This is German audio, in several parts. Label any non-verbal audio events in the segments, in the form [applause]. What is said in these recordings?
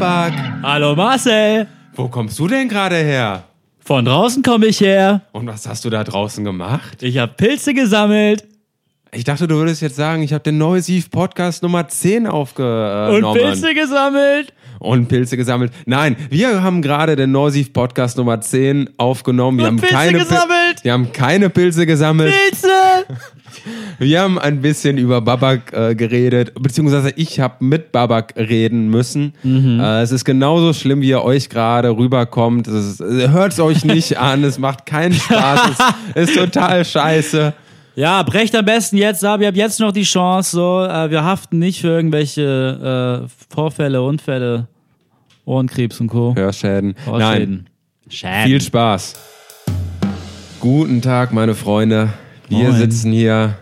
Babak. Hallo Marcel. Wo kommst du denn gerade her? Von draußen komme ich her. Und was hast du da draußen gemacht? Ich habe Pilze gesammelt. Ich dachte, du würdest jetzt sagen, ich habe den Neusiv Podcast Nummer 10 aufgenommen. Und Pilze gesammelt. Und Pilze gesammelt. Nein, wir haben gerade den Neusiv Podcast Nummer 10 aufgenommen. Wir Und haben Pilze keine gesammelt. wir haben keine Pilze gesammelt. Pilze. Wir haben ein bisschen über Babak äh, geredet, beziehungsweise ich habe mit Babak reden müssen. Mhm. Äh, es ist genauso schlimm, wie er euch gerade rüberkommt. Hört es euch nicht [laughs] an, es macht keinen Spaß, es ist total scheiße. Ja, brecht am besten jetzt ab. Ihr habt jetzt noch die Chance. So, äh, wir haften nicht für irgendwelche äh, Vorfälle, Unfälle, Ohrenkrebs und Co. Hörschäden. Nein, Ohrschäden. Schäden. viel Spaß. Guten Tag, meine Freunde. Wir Moin. sitzen hier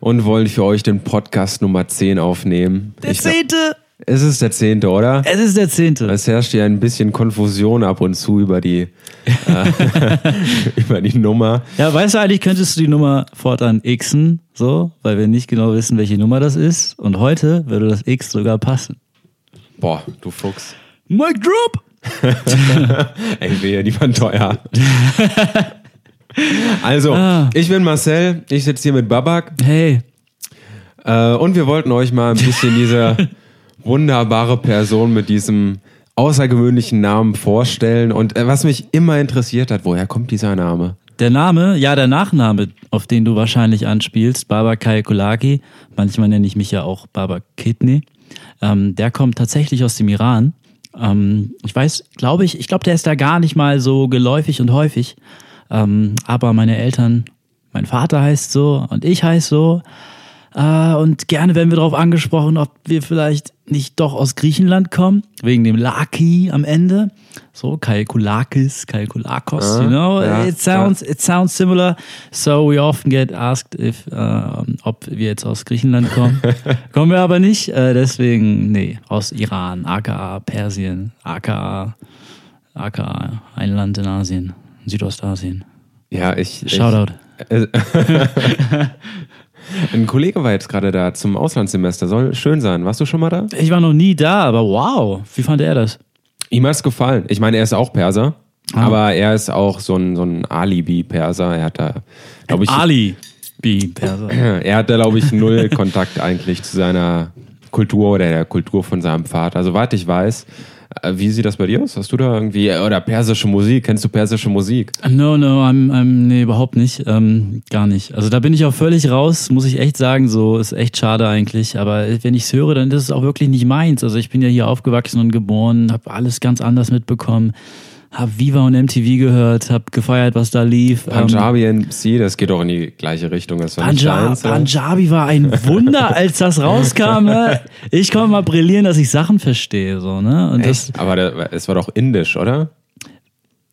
und wollen für euch den Podcast Nummer 10 aufnehmen. Der zehnte. Es ist der zehnte, oder? Es ist der zehnte. Es herrscht hier ein bisschen Konfusion ab und zu über die, äh, [laughs] über die Nummer. Ja, weißt du eigentlich, könntest du die Nummer fortan xen, so, weil wir nicht genau wissen, welche Nummer das ist. Und heute würde das X sogar passen. Boah, du Fuchs. Mic drop! [laughs] Ey, wehe, die waren teuer. [laughs] [laughs] Also, Ah. ich bin Marcel, ich sitze hier mit Babak Hey, äh, und wir wollten euch mal ein bisschen diese [laughs] wunderbare Person mit diesem außergewöhnlichen Namen vorstellen. Und äh, was mich immer interessiert hat, woher kommt dieser Name? der Name, ja, der Nachname, auf den du wahrscheinlich anspielst, Baba Kulaki, manchmal nenne ich mich ja auch Baba Kidney, ähm, der kommt tatsächlich aus dem Iran. Ähm, ich weiß, glaube ich, ich glaube, der ist da gar nicht mal so geläufig und häufig. Ähm, aber meine Eltern, mein Vater heißt so und ich heiße so. Äh, und gerne werden wir darauf angesprochen, ob wir vielleicht nicht doch aus Griechenland kommen, wegen dem Laki am Ende. So, Kalkulakis, Kalkulakos, Ah, you know, ja, it sounds, it sounds similar. So we often get asked if, äh, ob wir jetzt aus Griechenland kommen. [laughs] kommen wir aber nicht, äh, deswegen, nee, aus Iran, aka Persien, aka, aka ein Land in Asien, Südostasien. Ja, ich. Shoutout. Ich, [laughs] ein Kollege war jetzt gerade da zum Auslandssemester. Soll schön sein. Warst du schon mal da? Ich war noch nie da, aber wow, wie fand er das? Ihm hat es gefallen. Ich meine, er ist auch Perser, Ah. aber er ist auch so ein, so ein Alibi-Perser. Er hat da, glaube ich, Ali B. Perser. [clears throat] er hat da, glaube ich, null Kontakt eigentlich zu seiner Kultur oder der Kultur von seinem Vater. Also, weit ich weiß, äh, wie sieht das bei dir aus? Hast du da irgendwie, oder persische Musik? Kennst du persische Musik? No, no, I'm, I'm, nee, überhaupt nicht. Ähm, gar nicht. Also da bin ich auch völlig raus, muss ich echt sagen. So ist echt schade eigentlich. Aber wenn ich es höre, dann ist es auch wirklich nicht meins. Also ich bin ja hier aufgewachsen und geboren, habe alles ganz anders mitbekommen. Hab Viva und MTV gehört, hab gefeiert, was da lief. Ähm, Punjabi MC, das geht auch in die gleiche Richtung. Das war Punjab? Punjabi war ein Wunder, [laughs] als das rauskam. Ne? Ich konnte mal brillieren, dass ich Sachen verstehe. So, ne? Und das, Echt? Aber der, es war doch indisch, oder?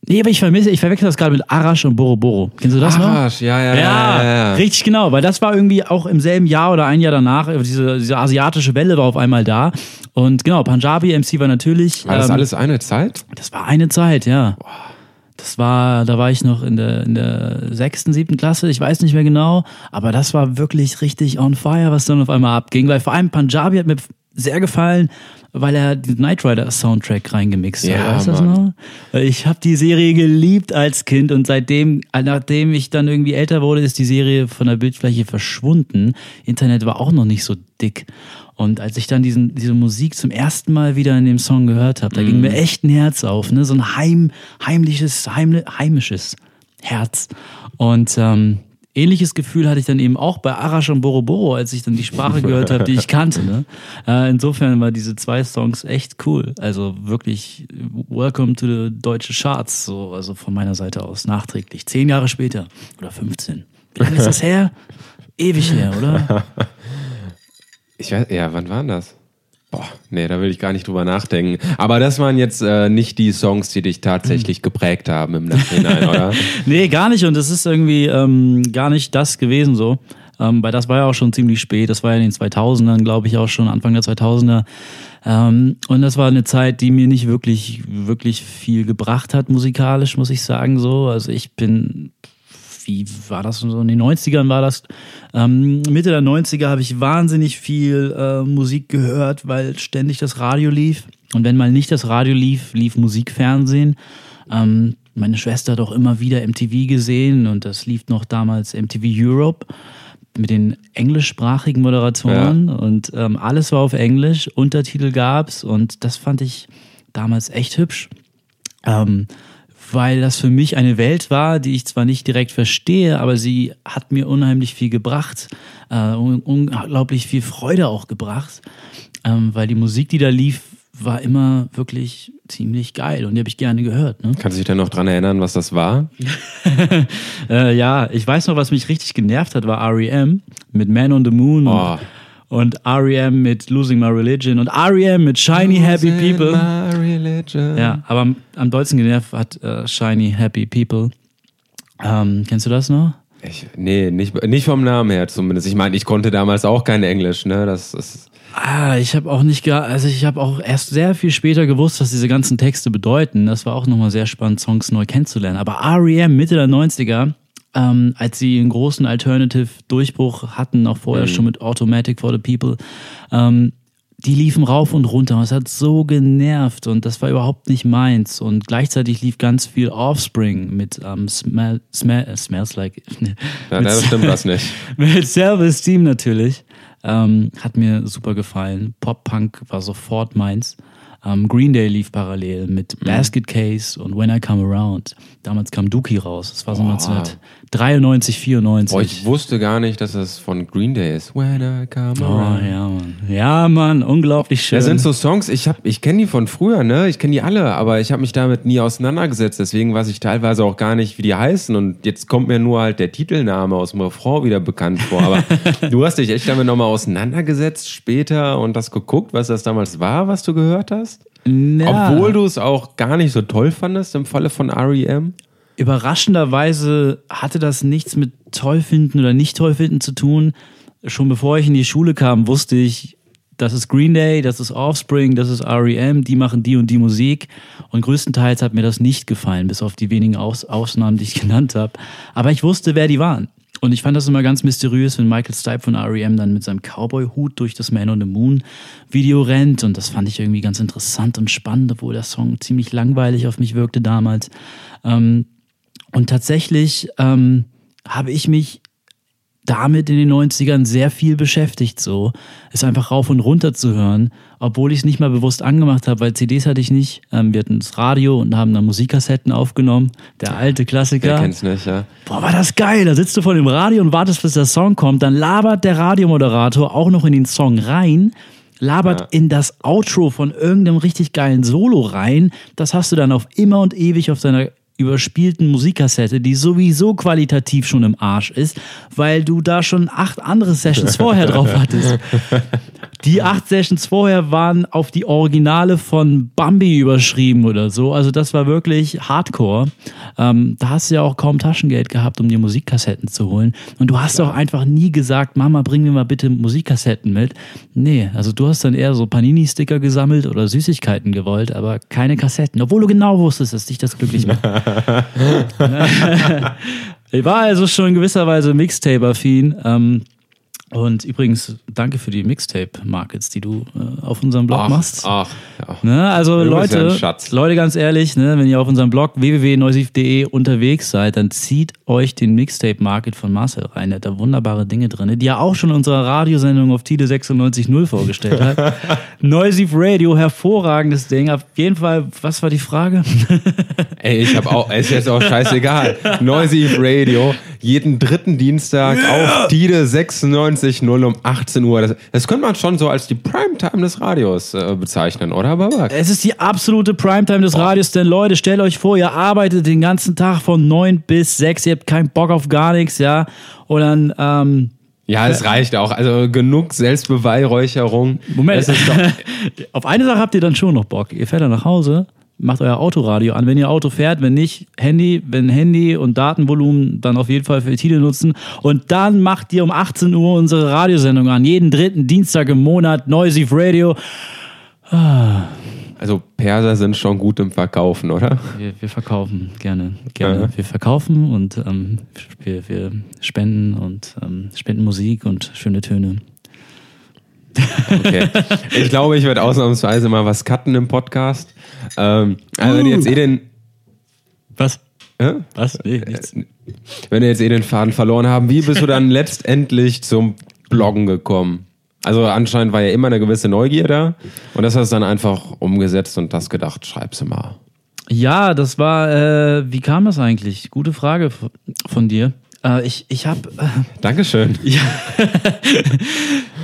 Nee, aber ich vermisse, ich verwechsel das gerade mit Arash und Boroboro. Kennst du das noch? Arash, ja, ja, Ja, ja, ja, ja. richtig genau, weil das war irgendwie auch im selben Jahr oder ein Jahr danach, diese, diese asiatische Welle war auf einmal da. Und genau, Punjabi MC war natürlich. War das ähm, alles eine Zeit? Das war eine Zeit, ja. Das war, da war ich noch in der, in der sechsten, siebten Klasse, ich weiß nicht mehr genau, aber das war wirklich richtig on fire, was dann auf einmal abging, weil vor allem Punjabi hat mir sehr gefallen, weil er den Knight Rider Soundtrack reingemixt hat. Ja, weißt du das noch? Ich habe die Serie geliebt als Kind und seitdem, nachdem ich dann irgendwie älter wurde, ist die Serie von der Bildfläche verschwunden. Internet war auch noch nicht so dick. Und als ich dann diesen, diese Musik zum ersten Mal wieder in dem Song gehört habe, da ging mir echt ein Herz auf, ne? So ein heim, heimliches, heimli heimisches Herz. Und ähm, ähnliches Gefühl hatte ich dann eben auch bei Arash und Boroboro, als ich dann die Sprache gehört habe, die ich kannte. Ne? Äh, insofern war diese zwei Songs echt cool. Also wirklich Welcome to the deutsche Charts, so also von meiner Seite aus nachträglich. Zehn Jahre später oder 15. Wie lange ist das her? Ewig her, oder? Ich weiß, ja, wann waren das? Boah, nee, da will ich gar nicht drüber nachdenken. Aber das waren jetzt äh, nicht die Songs, die dich tatsächlich geprägt haben im [laughs] Nachhinein, oder? Nee, gar nicht. Und das ist irgendwie ähm, gar nicht das gewesen so. Ähm, weil das war ja auch schon ziemlich spät. Das war ja in den 2000ern, glaube ich, auch schon Anfang der 2000er. Ähm, und das war eine Zeit, die mir nicht wirklich, wirklich viel gebracht hat musikalisch, muss ich sagen so. Also ich bin wie war das so in den 90ern war das? Ähm, Mitte der 90er habe ich wahnsinnig viel äh, Musik gehört, weil ständig das Radio lief. Und wenn mal nicht das Radio lief, lief Musikfernsehen. Ähm, meine Schwester hat auch immer wieder MTV gesehen und das lief noch damals MTV Europe mit den englischsprachigen Moderatoren ja. und ähm, alles war auf Englisch, Untertitel gab's und das fand ich damals echt hübsch. Ähm, weil das für mich eine Welt war, die ich zwar nicht direkt verstehe, aber sie hat mir unheimlich viel gebracht, äh, unglaublich viel Freude auch gebracht, ähm, weil die Musik, die da lief, war immer wirklich ziemlich geil und die habe ich gerne gehört. Ne? Kannst du dich denn noch dran erinnern, was das war? [laughs] äh, ja, ich weiß noch, was mich richtig genervt hat, war REM mit Man on the Moon. Oh. Und, und REM mit Losing My Religion und REM mit Shiny Losing Happy People. My religion. Ja, aber am, am dollsten genervt hat uh, Shiny Happy People. Ähm, kennst du das noch? Ich, nee, nicht, nicht vom Namen her zumindest. Ich meine, ich konnte damals auch kein Englisch, ne? Das ist Ah, ich habe auch nicht also ich habe auch erst sehr viel später gewusst, was diese ganzen Texte bedeuten. Das war auch nochmal sehr spannend, Songs neu kennenzulernen. Aber REM Mitte der 90er, ähm, als sie einen großen Alternative-Durchbruch hatten, auch vorher mhm. schon mit Automatic for the People, ähm, die liefen rauf und runter. Es hat so genervt und das war überhaupt nicht meins. Und gleichzeitig lief ganz viel Offspring mit ähm, smell, smell, äh, Smells Like. [laughs] ja, das stimmt was nicht. [laughs] mit Self-Esteem natürlich. Ähm, hat mir super gefallen. Pop-Punk war sofort meins. Ähm, Green Day lief parallel mit mhm. Basket Case und When I Come Around. Damals kam Dookie raus. Das war so 1993, 94. Boah, ich wusste gar nicht, dass das von Green Day ist. When I Come oh, Around. Ja, Mann. Ja, Mann, unglaublich schön. Das sind so Songs, ich, ich kenne die von früher, ne? Ich kenne die alle, aber ich habe mich damit nie auseinandergesetzt. Deswegen weiß ich teilweise auch gar nicht, wie die heißen. Und jetzt kommt mir nur halt der Titelname aus dem Refrain wieder bekannt vor. Aber [laughs] du hast dich echt damit nochmal auseinandergesetzt später und das geguckt, was das damals war, was du gehört hast? Ja. Obwohl du es auch gar nicht so toll fandest im Falle von REM? Überraschenderweise hatte das nichts mit toll finden oder nicht toll finden zu tun. Schon bevor ich in die Schule kam, wusste ich, das ist Green Day, das ist Offspring, das ist REM, die machen die und die Musik. Und größtenteils hat mir das nicht gefallen, bis auf die wenigen Aus Ausnahmen, die ich [laughs] genannt habe. Aber ich wusste, wer die waren. Und ich fand das immer ganz mysteriös, wenn Michael Stipe von REM dann mit seinem Cowboy-Hut durch das Man on the Moon Video rennt. Und das fand ich irgendwie ganz interessant und spannend, obwohl der Song ziemlich langweilig auf mich wirkte damals. Ähm, und tatsächlich ähm, habe ich mich damit in den 90ern sehr viel beschäftigt, so es einfach rauf und runter zu hören, obwohl ich es nicht mal bewusst angemacht habe, weil CDs hatte ich nicht. Ähm, wir hatten das Radio und haben dann Musikkassetten aufgenommen. Der alte Klassiker. Wer kennt's nicht, ja. Boah, war das geil. Da sitzt du vor dem Radio und wartest, bis der Song kommt. Dann labert der Radiomoderator auch noch in den Song rein labert ja. in das Outro von irgendeinem richtig geilen Solo rein. Das hast du dann auf immer und ewig auf deiner überspielten Musikkassette, die sowieso qualitativ schon im Arsch ist, weil du da schon acht andere Sessions vorher [laughs] drauf hattest. Die acht Sessions vorher waren auf die Originale von Bambi überschrieben oder so. Also das war wirklich Hardcore. Ähm, da hast du ja auch kaum Taschengeld gehabt, um dir Musikkassetten zu holen. Und du hast auch einfach nie gesagt, Mama, bring mir mal bitte Musikkassetten mit. Nee, also du hast dann eher so Panini-Sticker gesammelt oder Süßigkeiten gewollt, aber keine Kassetten. Obwohl du genau wusstest, dass dich das glücklich macht. [laughs] [laughs] ich war also schon in gewisser Weise Mixtape-affin. Ähm, und übrigens, danke für die Mixtape-Markets, die du äh, auf unserem Blog ach, machst. Ach, ja. Ne, also Leute, Leute, ganz ehrlich, ne, wenn ihr auf unserem Blog www.neusif.de unterwegs seid, dann zieht euch den Mixtape-Market von Marcel rein. Der hat da wunderbare Dinge drin, die er auch schon in unserer Radiosendung auf Tide 96.0 vorgestellt hat. [laughs] Neusif Radio, hervorragendes Ding. Auf jeden Fall, was war die Frage? [laughs] Ey, ich habe auch, ist jetzt auch scheißegal. Neusif Radio, jeden dritten Dienstag auf Tide 96 20.0 um 18 Uhr. Das, das könnte man schon so als die Primetime des Radios äh, bezeichnen, oder, Babak? Es ist die absolute Primetime des. Radios, denn Leute, stellt euch vor, ihr arbeitet den ganzen Tag von 9 bis 6, ihr habt keinen Bock auf gar nichts, ja. Und dann, ähm, ja, es reicht auch. Also genug Selbstbeweihräucherung. Moment, [laughs] auf eine Sache habt ihr dann schon noch Bock. Ihr fährt dann nach Hause, macht euer Autoradio an, wenn ihr Auto fährt, wenn nicht Handy, wenn Handy und Datenvolumen dann auf jeden Fall für Tide nutzen und dann macht ihr um 18 Uhr unsere Radiosendung an, jeden dritten Dienstag im Monat, Noisy Radio. Ah, Also Perser sind schon gut im Verkaufen, oder? Wir, wir verkaufen gerne, gerne. Ja. Wir verkaufen und ähm, wir, wir spenden und ähm, spenden Musik und schöne Töne. Okay. Ich glaube, ich werde ausnahmsweise mal was cutten im Podcast. Ähm, also wenn ihr jetzt eh den, Was? äh? Was? Nee, nichts. wenn ihr jetzt eh den Faden verloren haben, wie bist du dann [laughs] letztendlich zum Bloggen gekommen? Also anscheinend war ja immer eine gewisse Neugier da und das hast du dann einfach umgesetzt und das gedacht, schreib's mal. Ja, das war, äh, wie kam das eigentlich? Gute Frage von dir. Äh, ich ich habe, äh, Dankeschön. [laughs]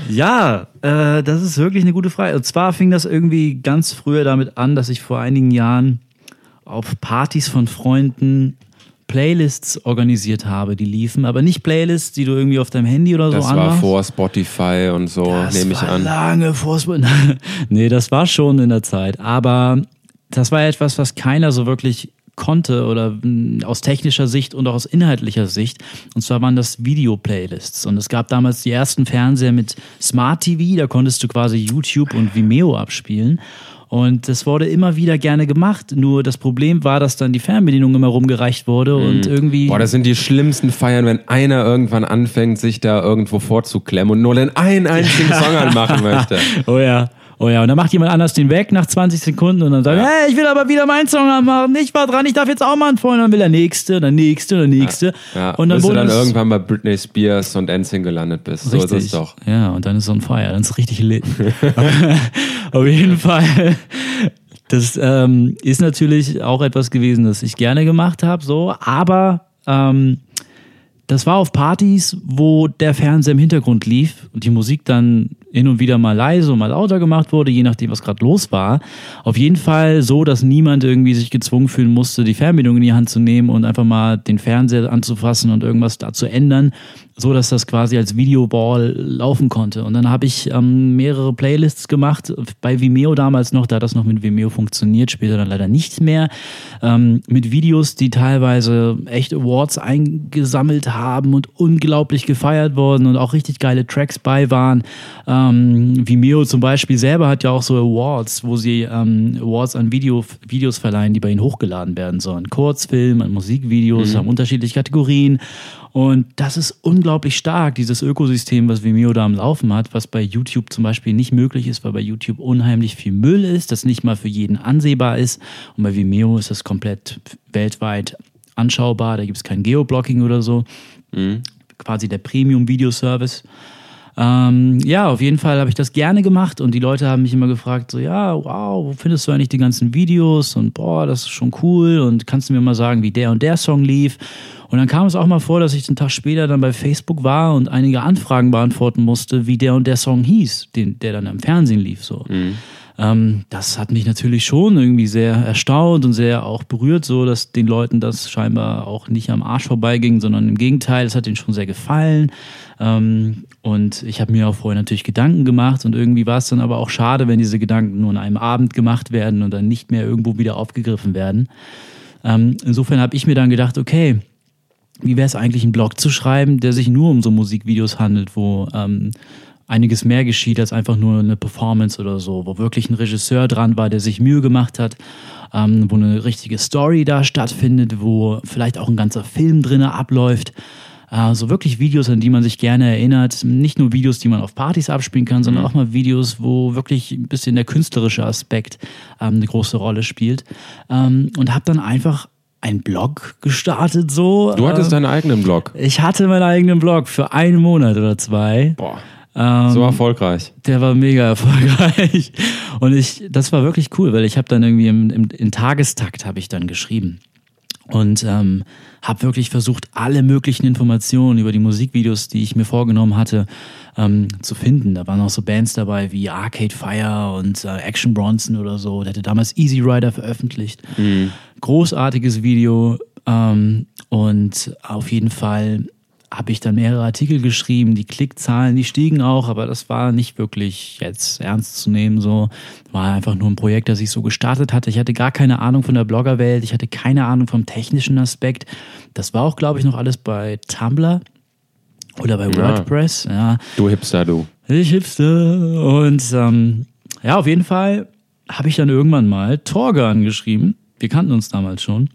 ja, äh, das ist wirklich eine gute Frage. Und zwar fing das irgendwie ganz früher damit an, dass ich vor einigen Jahren auf Partys von Freunden Playlists organisiert habe, die liefen, aber nicht Playlists, die du irgendwie auf deinem Handy oder so Das war anmachst. vor Spotify und so, Das nehme ich war an. lange vor Sp- [laughs] Nee, das war schon in der Zeit. Aber das war etwas, was keiner so wirklich konnte oder mh, aus technischer Sicht und auch aus inhaltlicher Sicht. Und zwar waren das Video-Playlists. Und es gab damals die ersten Fernseher mit Smart TV, da konntest du quasi YouTube und Vimeo abspielen. Und das wurde immer wieder gerne gemacht. Nur das Problem war, dass dann die Fernbedienung immer rumgereicht wurde und irgendwie. Mhm. Boah, das sind die schlimmsten Feiern, wenn einer irgendwann anfängt, sich da irgendwo vorzuklemmen und nur den einen einzigen [laughs] Song anmachen möchte. Oh ja. Oh ja, und dann macht jemand anders den weg nach 20 Sekunden und dann sagt, Ja. hey, ich will aber wieder meinen Song anmachen. Ich war dran, ich darf jetzt auch mal einen Freund. Dann will der nächste, der nächste, der nächste. Ja, und dann bis du dann irgendwann bei Britney Spears und Enzing gelandet bist. So ist es doch. Ja, und dann ist es on fire, dann ist es richtig lit. [laughs] Auf jeden Fall. Das ähm, ist natürlich auch etwas gewesen, das ich gerne gemacht habe, so, aber ähm, das war auf Partys, wo der Fernseher im Hintergrund lief und die Musik dann hin und wieder mal leise und mal lauter gemacht wurde, je nachdem, was gerade los war. Auf jeden Fall so, dass niemand irgendwie sich gezwungen fühlen musste, die Fernbedienung in die Hand zu nehmen und einfach mal den Fernseher anzufassen und irgendwas da zu ändern, so dass das quasi als Videoball laufen konnte. Und dann habe ich ähm, mehrere Playlists gemacht, bei Vimeo damals noch, da das noch mit Vimeo funktioniert, später dann leider nicht mehr, ähm, mit Videos, die teilweise echt Awards eingesammelt haben und unglaublich gefeiert wurden und auch richtig geile Tracks bei waren. Ähm, Vimeo zum Beispiel selber hat ja auch so Awards, wo sie ähm, Awards an Video, Videos verleihen, die bei ihnen hochgeladen werden sollen. Kurzfilm, an Musikvideos, haben unterschiedliche Kategorien. Und das ist unglaublich stark, dieses Ökosystem, was Vimeo da am Laufen hat, was bei YouTube zum Beispiel nicht möglich ist, weil bei YouTube unheimlich viel Müll ist, das nicht mal für jeden ansehbar ist. Und bei Vimeo ist das komplett weltweit anschaubar, da gibt es kein Geoblocking oder so. Quasi der Premium-Video-Service. Ähm, ja, auf jeden Fall habe ich das gerne gemacht und die Leute haben mich immer gefragt, so, ja, wow, wo findest du eigentlich die ganzen Videos und boah, das ist schon cool und kannst du mir mal sagen, wie der und der Song lief? Und dann kam es auch mal vor, dass ich einen Tag später dann bei Facebook war und einige Anfragen beantworten musste, wie der und der Song hieß, den, der dann im Fernsehen lief, so. Ähm, das hat mich natürlich schon irgendwie sehr erstaunt und sehr auch berührt, so dass den Leuten das scheinbar auch nicht am Arsch vorbeiging, sondern im Gegenteil, es hat ihnen schon sehr gefallen. Ähm, und ich habe mir auch vorher natürlich Gedanken gemacht und irgendwie war es dann aber auch schade, wenn diese Gedanken nur an einem Abend gemacht werden und dann nicht mehr irgendwo wieder aufgegriffen werden. Ähm, insofern habe ich mir dann gedacht, okay, wie wäre es eigentlich, einen Blog zu schreiben, der sich nur um so Musikvideos handelt, wo ähm, einiges mehr geschieht als einfach nur eine Performance oder so, wo wirklich ein Regisseur dran war, der sich Mühe gemacht hat, ähm, wo eine richtige Story da stattfindet, wo vielleicht auch ein ganzer Film drinne abläuft. Also wirklich Videos, an die man sich gerne erinnert. Nicht nur Videos, die man auf Partys abspielen kann, sondern auch mal Videos, wo wirklich ein bisschen der künstlerische Aspekt ähm, eine große Rolle spielt. Ähm, und habe dann einfach einen Blog gestartet so. Du hattest ähm, deinen eigenen Blog. ich hatte meinen eigenen Blog für einen Monat oder zwei. Boah, Ähm, so erfolgreich. der war mega [laughs] erfolgreich. Und ich, das war wirklich cool, weil ich habe dann irgendwie im, im, in Tagestakt habe ich dann geschrieben. Und ähm, habe wirklich versucht, alle möglichen Informationen über die Musikvideos, die ich mir vorgenommen hatte, ähm, zu finden. Da waren auch so Bands dabei wie Arcade Fire und äh, Action Bronson oder so. Der hatte damals Easy Rider veröffentlicht. Großartiges Video. Ähm, und auf jeden Fall habe ich dann mehrere Artikel geschrieben. Die Klickzahlen, die stiegen auch, aber das war nicht wirklich jetzt ernst zu nehmen. So war einfach nur ein Projekt, das ich so gestartet hatte. Ich hatte gar keine Ahnung von der Bloggerwelt. Ich hatte keine Ahnung vom technischen Aspekt. Das war auch, glaube ich, noch alles bei Tumblr oder bei WordPress. Ja, Du Hipster, du. ich Hipster. Und ähm, ja, auf jeden Fall habe ich dann irgendwann mal Torge angeschrieben. Wir kannten uns damals schon.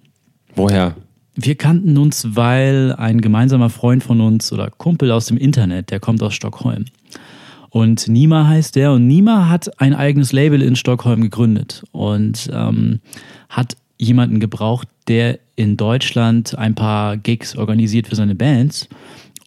Woher? Wir kannten uns, weil ein gemeinsamer Freund von uns oder Kumpel aus dem Internet, der kommt aus Stockholm. Und Nima heißt der und Nima hat ein eigenes Label in Stockholm gegründet und ähm, hat jemanden gebraucht, der in Deutschland ein paar Gigs organisiert für seine Bands.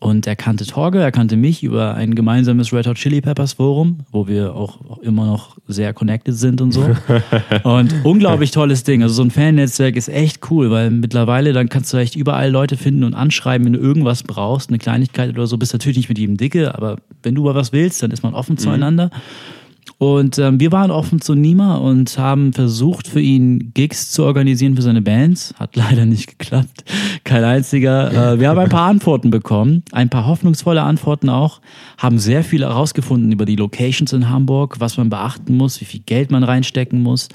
Und er kannte Torge, er kannte mich über ein gemeinsames Red Hot Chili Peppers Forum, wo wir auch immer noch sehr connected sind und so. [laughs] und unglaublich tolles Ding. Also so ein Fan-Netzwerk ist echt cool, weil mittlerweile dann kannst du echt überall Leute finden und anschreiben, wenn du irgendwas brauchst, eine Kleinigkeit oder so. Bist natürlich nicht mit jedem dicke, aber wenn du mal was willst, dann ist man offen zueinander. Und ähm, wir waren offen zu Nima und haben versucht, für ihn Gigs zu organisieren für seine Bands. Hat [laughs] leider nicht geklappt. Kein einziger. Äh, wir haben ein paar Antworten bekommen, ein paar hoffnungsvolle Antworten auch. Haben sehr viel herausgefunden über die Locations in Hamburg, was man beachten muss, wie viel Geld man reinstecken muss,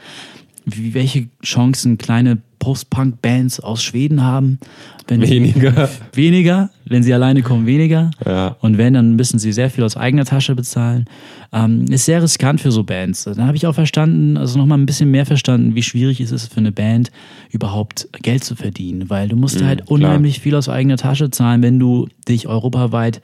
wie, welche Chancen kleine Post-Punk-Bands aus Schweden haben. Wenn Weniger. [laughs] Weniger. Wenn sie alleine kommen, weniger. Ja. Und wenn, dann müssen sie sehr viel aus eigener Tasche bezahlen. Ähm, ist sehr riskant für so Bands. Dann habe ich auch verstanden, also nochmal ein bisschen mehr verstanden, wie schwierig es ist für eine Band, überhaupt Geld zu verdienen. Weil du musst halt unheimlich viel aus eigener Tasche zahlen, wenn du dich europaweit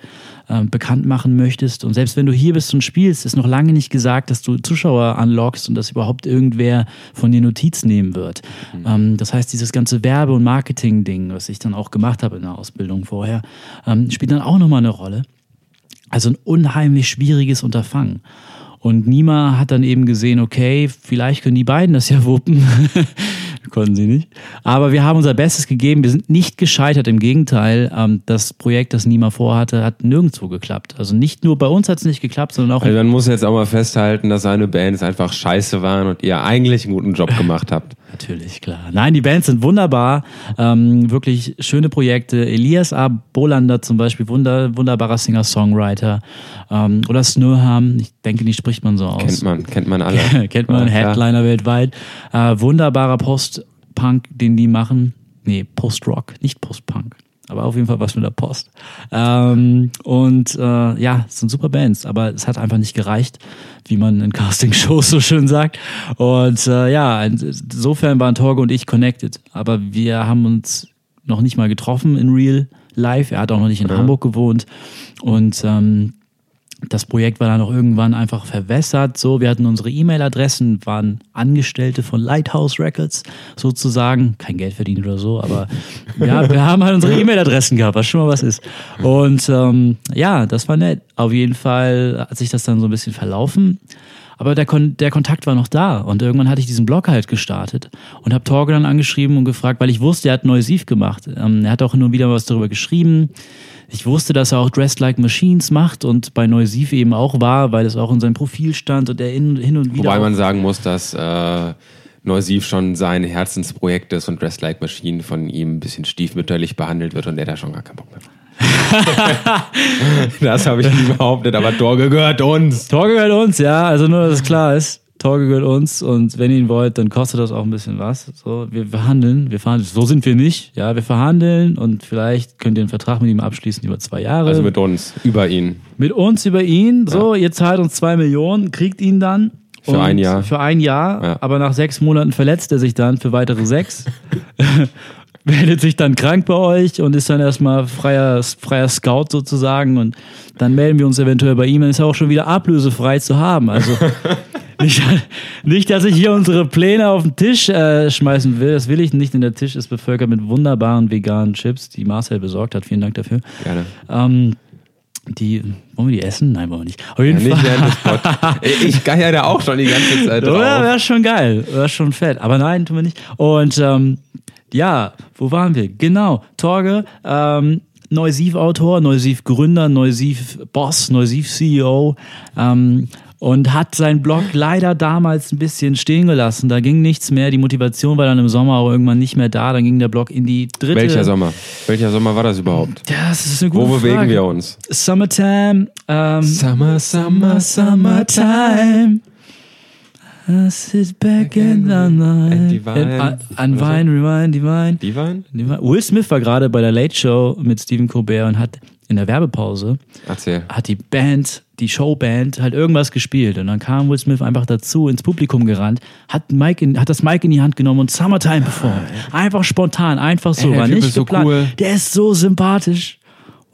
äh, bekannt machen möchtest. Und selbst wenn du hier bist und spielst, ist noch lange nicht gesagt, dass du Zuschauer anlockst und dass überhaupt irgendwer von dir Notiz nehmen wird. Ähm, das heißt, dieses ganze Werbe- und Marketing-Ding, was ich dann auch gemacht habe in der Ausbildung vorher, ähm, spielt dann auch nochmal eine Rolle. Also ein unheimlich schwieriges Unterfangen. Und Nima hat dann eben gesehen, okay, vielleicht können die beiden das ja wuppen. [laughs] Konnten sie nicht. Aber wir haben unser Bestes gegeben. Wir sind nicht gescheitert. Im Gegenteil, ähm, das Projekt, das Nima vorhatte, hat nirgendwo geklappt. Also nicht nur bei uns hat es nicht geklappt, sondern auch Also man muss jetzt auch mal festhalten, dass seine Bands einfach scheiße waren und ihr eigentlich einen guten Job [laughs] gemacht habt. Natürlich, klar. Nein, die Bands sind wunderbar. Ähm, wirklich schöne Projekte. Elias A. Bolander zum Beispiel, wunder, wunderbarer Singer-Songwriter. Ähm, oder Snurham, ich denke, die spricht man so aus. Kennt man, kennt man alle. [laughs] Kennt man, Ja, klar. Headliner weltweit. Äh, wunderbarer Post-Punk, den die machen. Nee, Post-Rock, nicht Post-Punk. Aber auf jeden Fall was mit der Post. Ähm, und äh, ja, es sind super Bands, aber es hat einfach nicht gereicht, wie man in Casting-Shows [laughs] so schön sagt. Und äh, ja, insofern waren Torge und ich connected. Aber wir haben uns noch nicht mal getroffen in Real Life. Er hat auch noch nicht in Hamburg gewohnt. Und ähm, das Projekt war dann auch irgendwann einfach verwässert. So, wir hatten unsere E-Mail-Adressen, waren Angestellte von Lighthouse Records sozusagen. Kein Geld verdient oder so, aber [laughs] ja, wir haben halt unsere E-Mail-Adressen gehabt, was schon mal was ist. Und ähm, ja, das war nett. Auf jeden Fall hat sich das dann so ein bisschen verlaufen. Aber der, Kon der Kontakt war noch da und irgendwann hatte ich diesen Blog halt gestartet und habe Torge dann angeschrieben und gefragt, weil ich wusste, er hat Neusiv gemacht. Ähm, er hat auch und wieder was darüber geschrieben. Ich wusste, dass er auch Dressed Like Machines macht und bei Neusiv eben auch war, weil es auch in seinem Profil stand und er hin, hin und wieder. Wobei man sagen muss, dass äh, Neusiv schon sein Herzensprojekt ist und Dressed Like Machine von ihm ein bisschen stiefmütterlich behandelt wird und er da schon gar keinen Bock mehr [laughs] hat. [laughs] das habe ich nie behauptet, aber Dorge gehört uns. Torge gehört uns, ja, also nur, dass es klar ist. Torge gehört uns und wenn ihr ihn wollt, dann kostet das auch ein bisschen was. So, wir verhandeln, wir verhandeln. So sind wir nicht. Ja, wir verhandeln und vielleicht könnt ihr einen Vertrag mit ihm abschließen über zwei Jahre. Also mit uns, über ihn. mit uns über ihn. So, ihr zahlt uns zwei Millionen, kriegt ihn dann. Für ein Jahr. Für ein Jahr. Ja. Aber nach sechs Monaten verletzt er sich dann für weitere sechs. [laughs] [laughs] meldet sich dann krank bei euch und ist dann erstmal freier, freier Scout sozusagen und dann melden wir uns eventuell bei ihm, dann ist er auch schon wieder ablösefrei zu haben. Also [laughs] nicht, nicht, dass ich hier unsere Pläne auf den Tisch äh, schmeißen will, das will ich nicht, denn der Tisch ist bevölkert mit wunderbaren veganen Chips, die Marcel besorgt hat. Vielen Dank dafür. Gerne. Ähm, die, wollen wir die essen? Nein, wollen wir nicht. Auf jeden Nicht Fall. des Pod [laughs] Ich geier da auch schon die ganze Zeit drauf. Oder? Wäre schon geil. Wäre schon fett. Aber nein, tun wir nicht. Und ähm, ja, wo waren wir? Genau, Torge, ähm, Neusiv-Autor, Neusiv-Gründer, Neusiv-Boss, Neusiv-CEO. Ähm, und hat seinen Blog leider damals ein bisschen stehen gelassen. Da ging nichts mehr. Die Motivation war dann im Sommer aber irgendwann nicht mehr da. Dann ging der Blog in die dritte. Welcher Sommer? Welcher Sommer war das überhaupt? Ja, das ist eine gute Wo bewegen Frage. wir uns? Summertime. Ähm, Summer, Summer, Summertime. I sit back and unwind. And divine. And, uh, unwind, rewind, divine. Divine? Divine. Will Smith war gerade bei der Late Show mit Stephen Colbert und hat in der Werbepause Erzähl. hat die Band, die Showband, halt irgendwas gespielt. Und dann kam Will Smith einfach dazu, ins Publikum gerannt, hat, Mike in, hat das Mic in die Hand genommen und Summertime performt. Einfach spontan, einfach so. Ey, war nicht ist so geplant. cool. Der ist so sympathisch.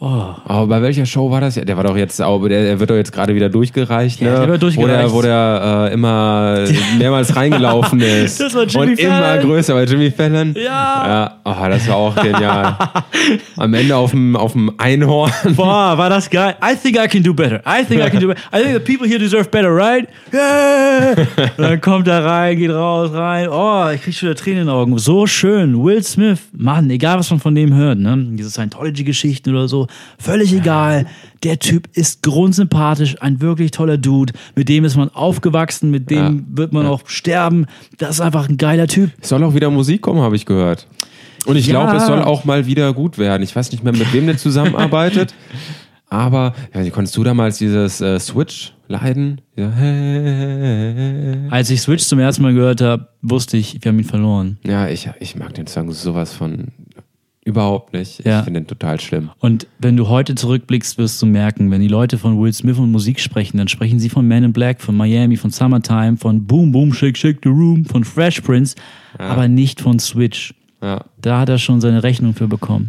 Oh. Aber bei welcher Show war das? Der war doch jetzt, aber der, wird doch jetzt gerade wieder durchgereicht, ne? Ja, der wird durchgereicht. Wo der, wo der äh, immer [laughs] mehrmals reingelaufen ist. Das war Jimmy Und immer Fallon. größer, weil Jimmy Fallon. Ja. Ja, oh, das war auch genial. [laughs] Am Ende auf dem, auf dem Einhorn. Boah, war das geil. I think I can do better. I think I can do better. I think the people here deserve better, right? Yeah! Und [laughs] dann kommt er rein, geht raus, rein. Oh, ich krieg schon wieder Tränen in den Augen. So schön. Will Smith. Mann, egal was man von dem hört, ne? Diese Scientology-Geschichten oder so. Völlig egal. Der Typ ist grundsympathisch, ein wirklich toller Dude. Mit dem ist man aufgewachsen, mit dem Ja. wird man auch sterben. Das ist einfach ein geiler Typ. Es soll auch wieder Musik kommen, habe ich gehört. Und ich Ja. glaube, es soll auch mal wieder gut werden. Ich weiß nicht mehr, mit wem der zusammenarbeitet. [laughs] Aber ja, konntest du damals dieses äh, Switch leiden? Ja. Als ich Switch zum ersten Mal gehört habe, wusste ich, wir haben ihn verloren. Ja, ich, ich mag den Song sowas von überhaupt nicht. Ja. Ich finde den total schlimm. Und wenn du heute zurückblickst, wirst du merken, wenn die Leute von Will Smith und Musik sprechen, dann sprechen sie von Man in Black, von Miami, von Summertime, von Boom Boom Shake Shake the Room, von Fresh Prince, aber nicht von Switch. Ja. Da hat er schon seine Rechnung für bekommen.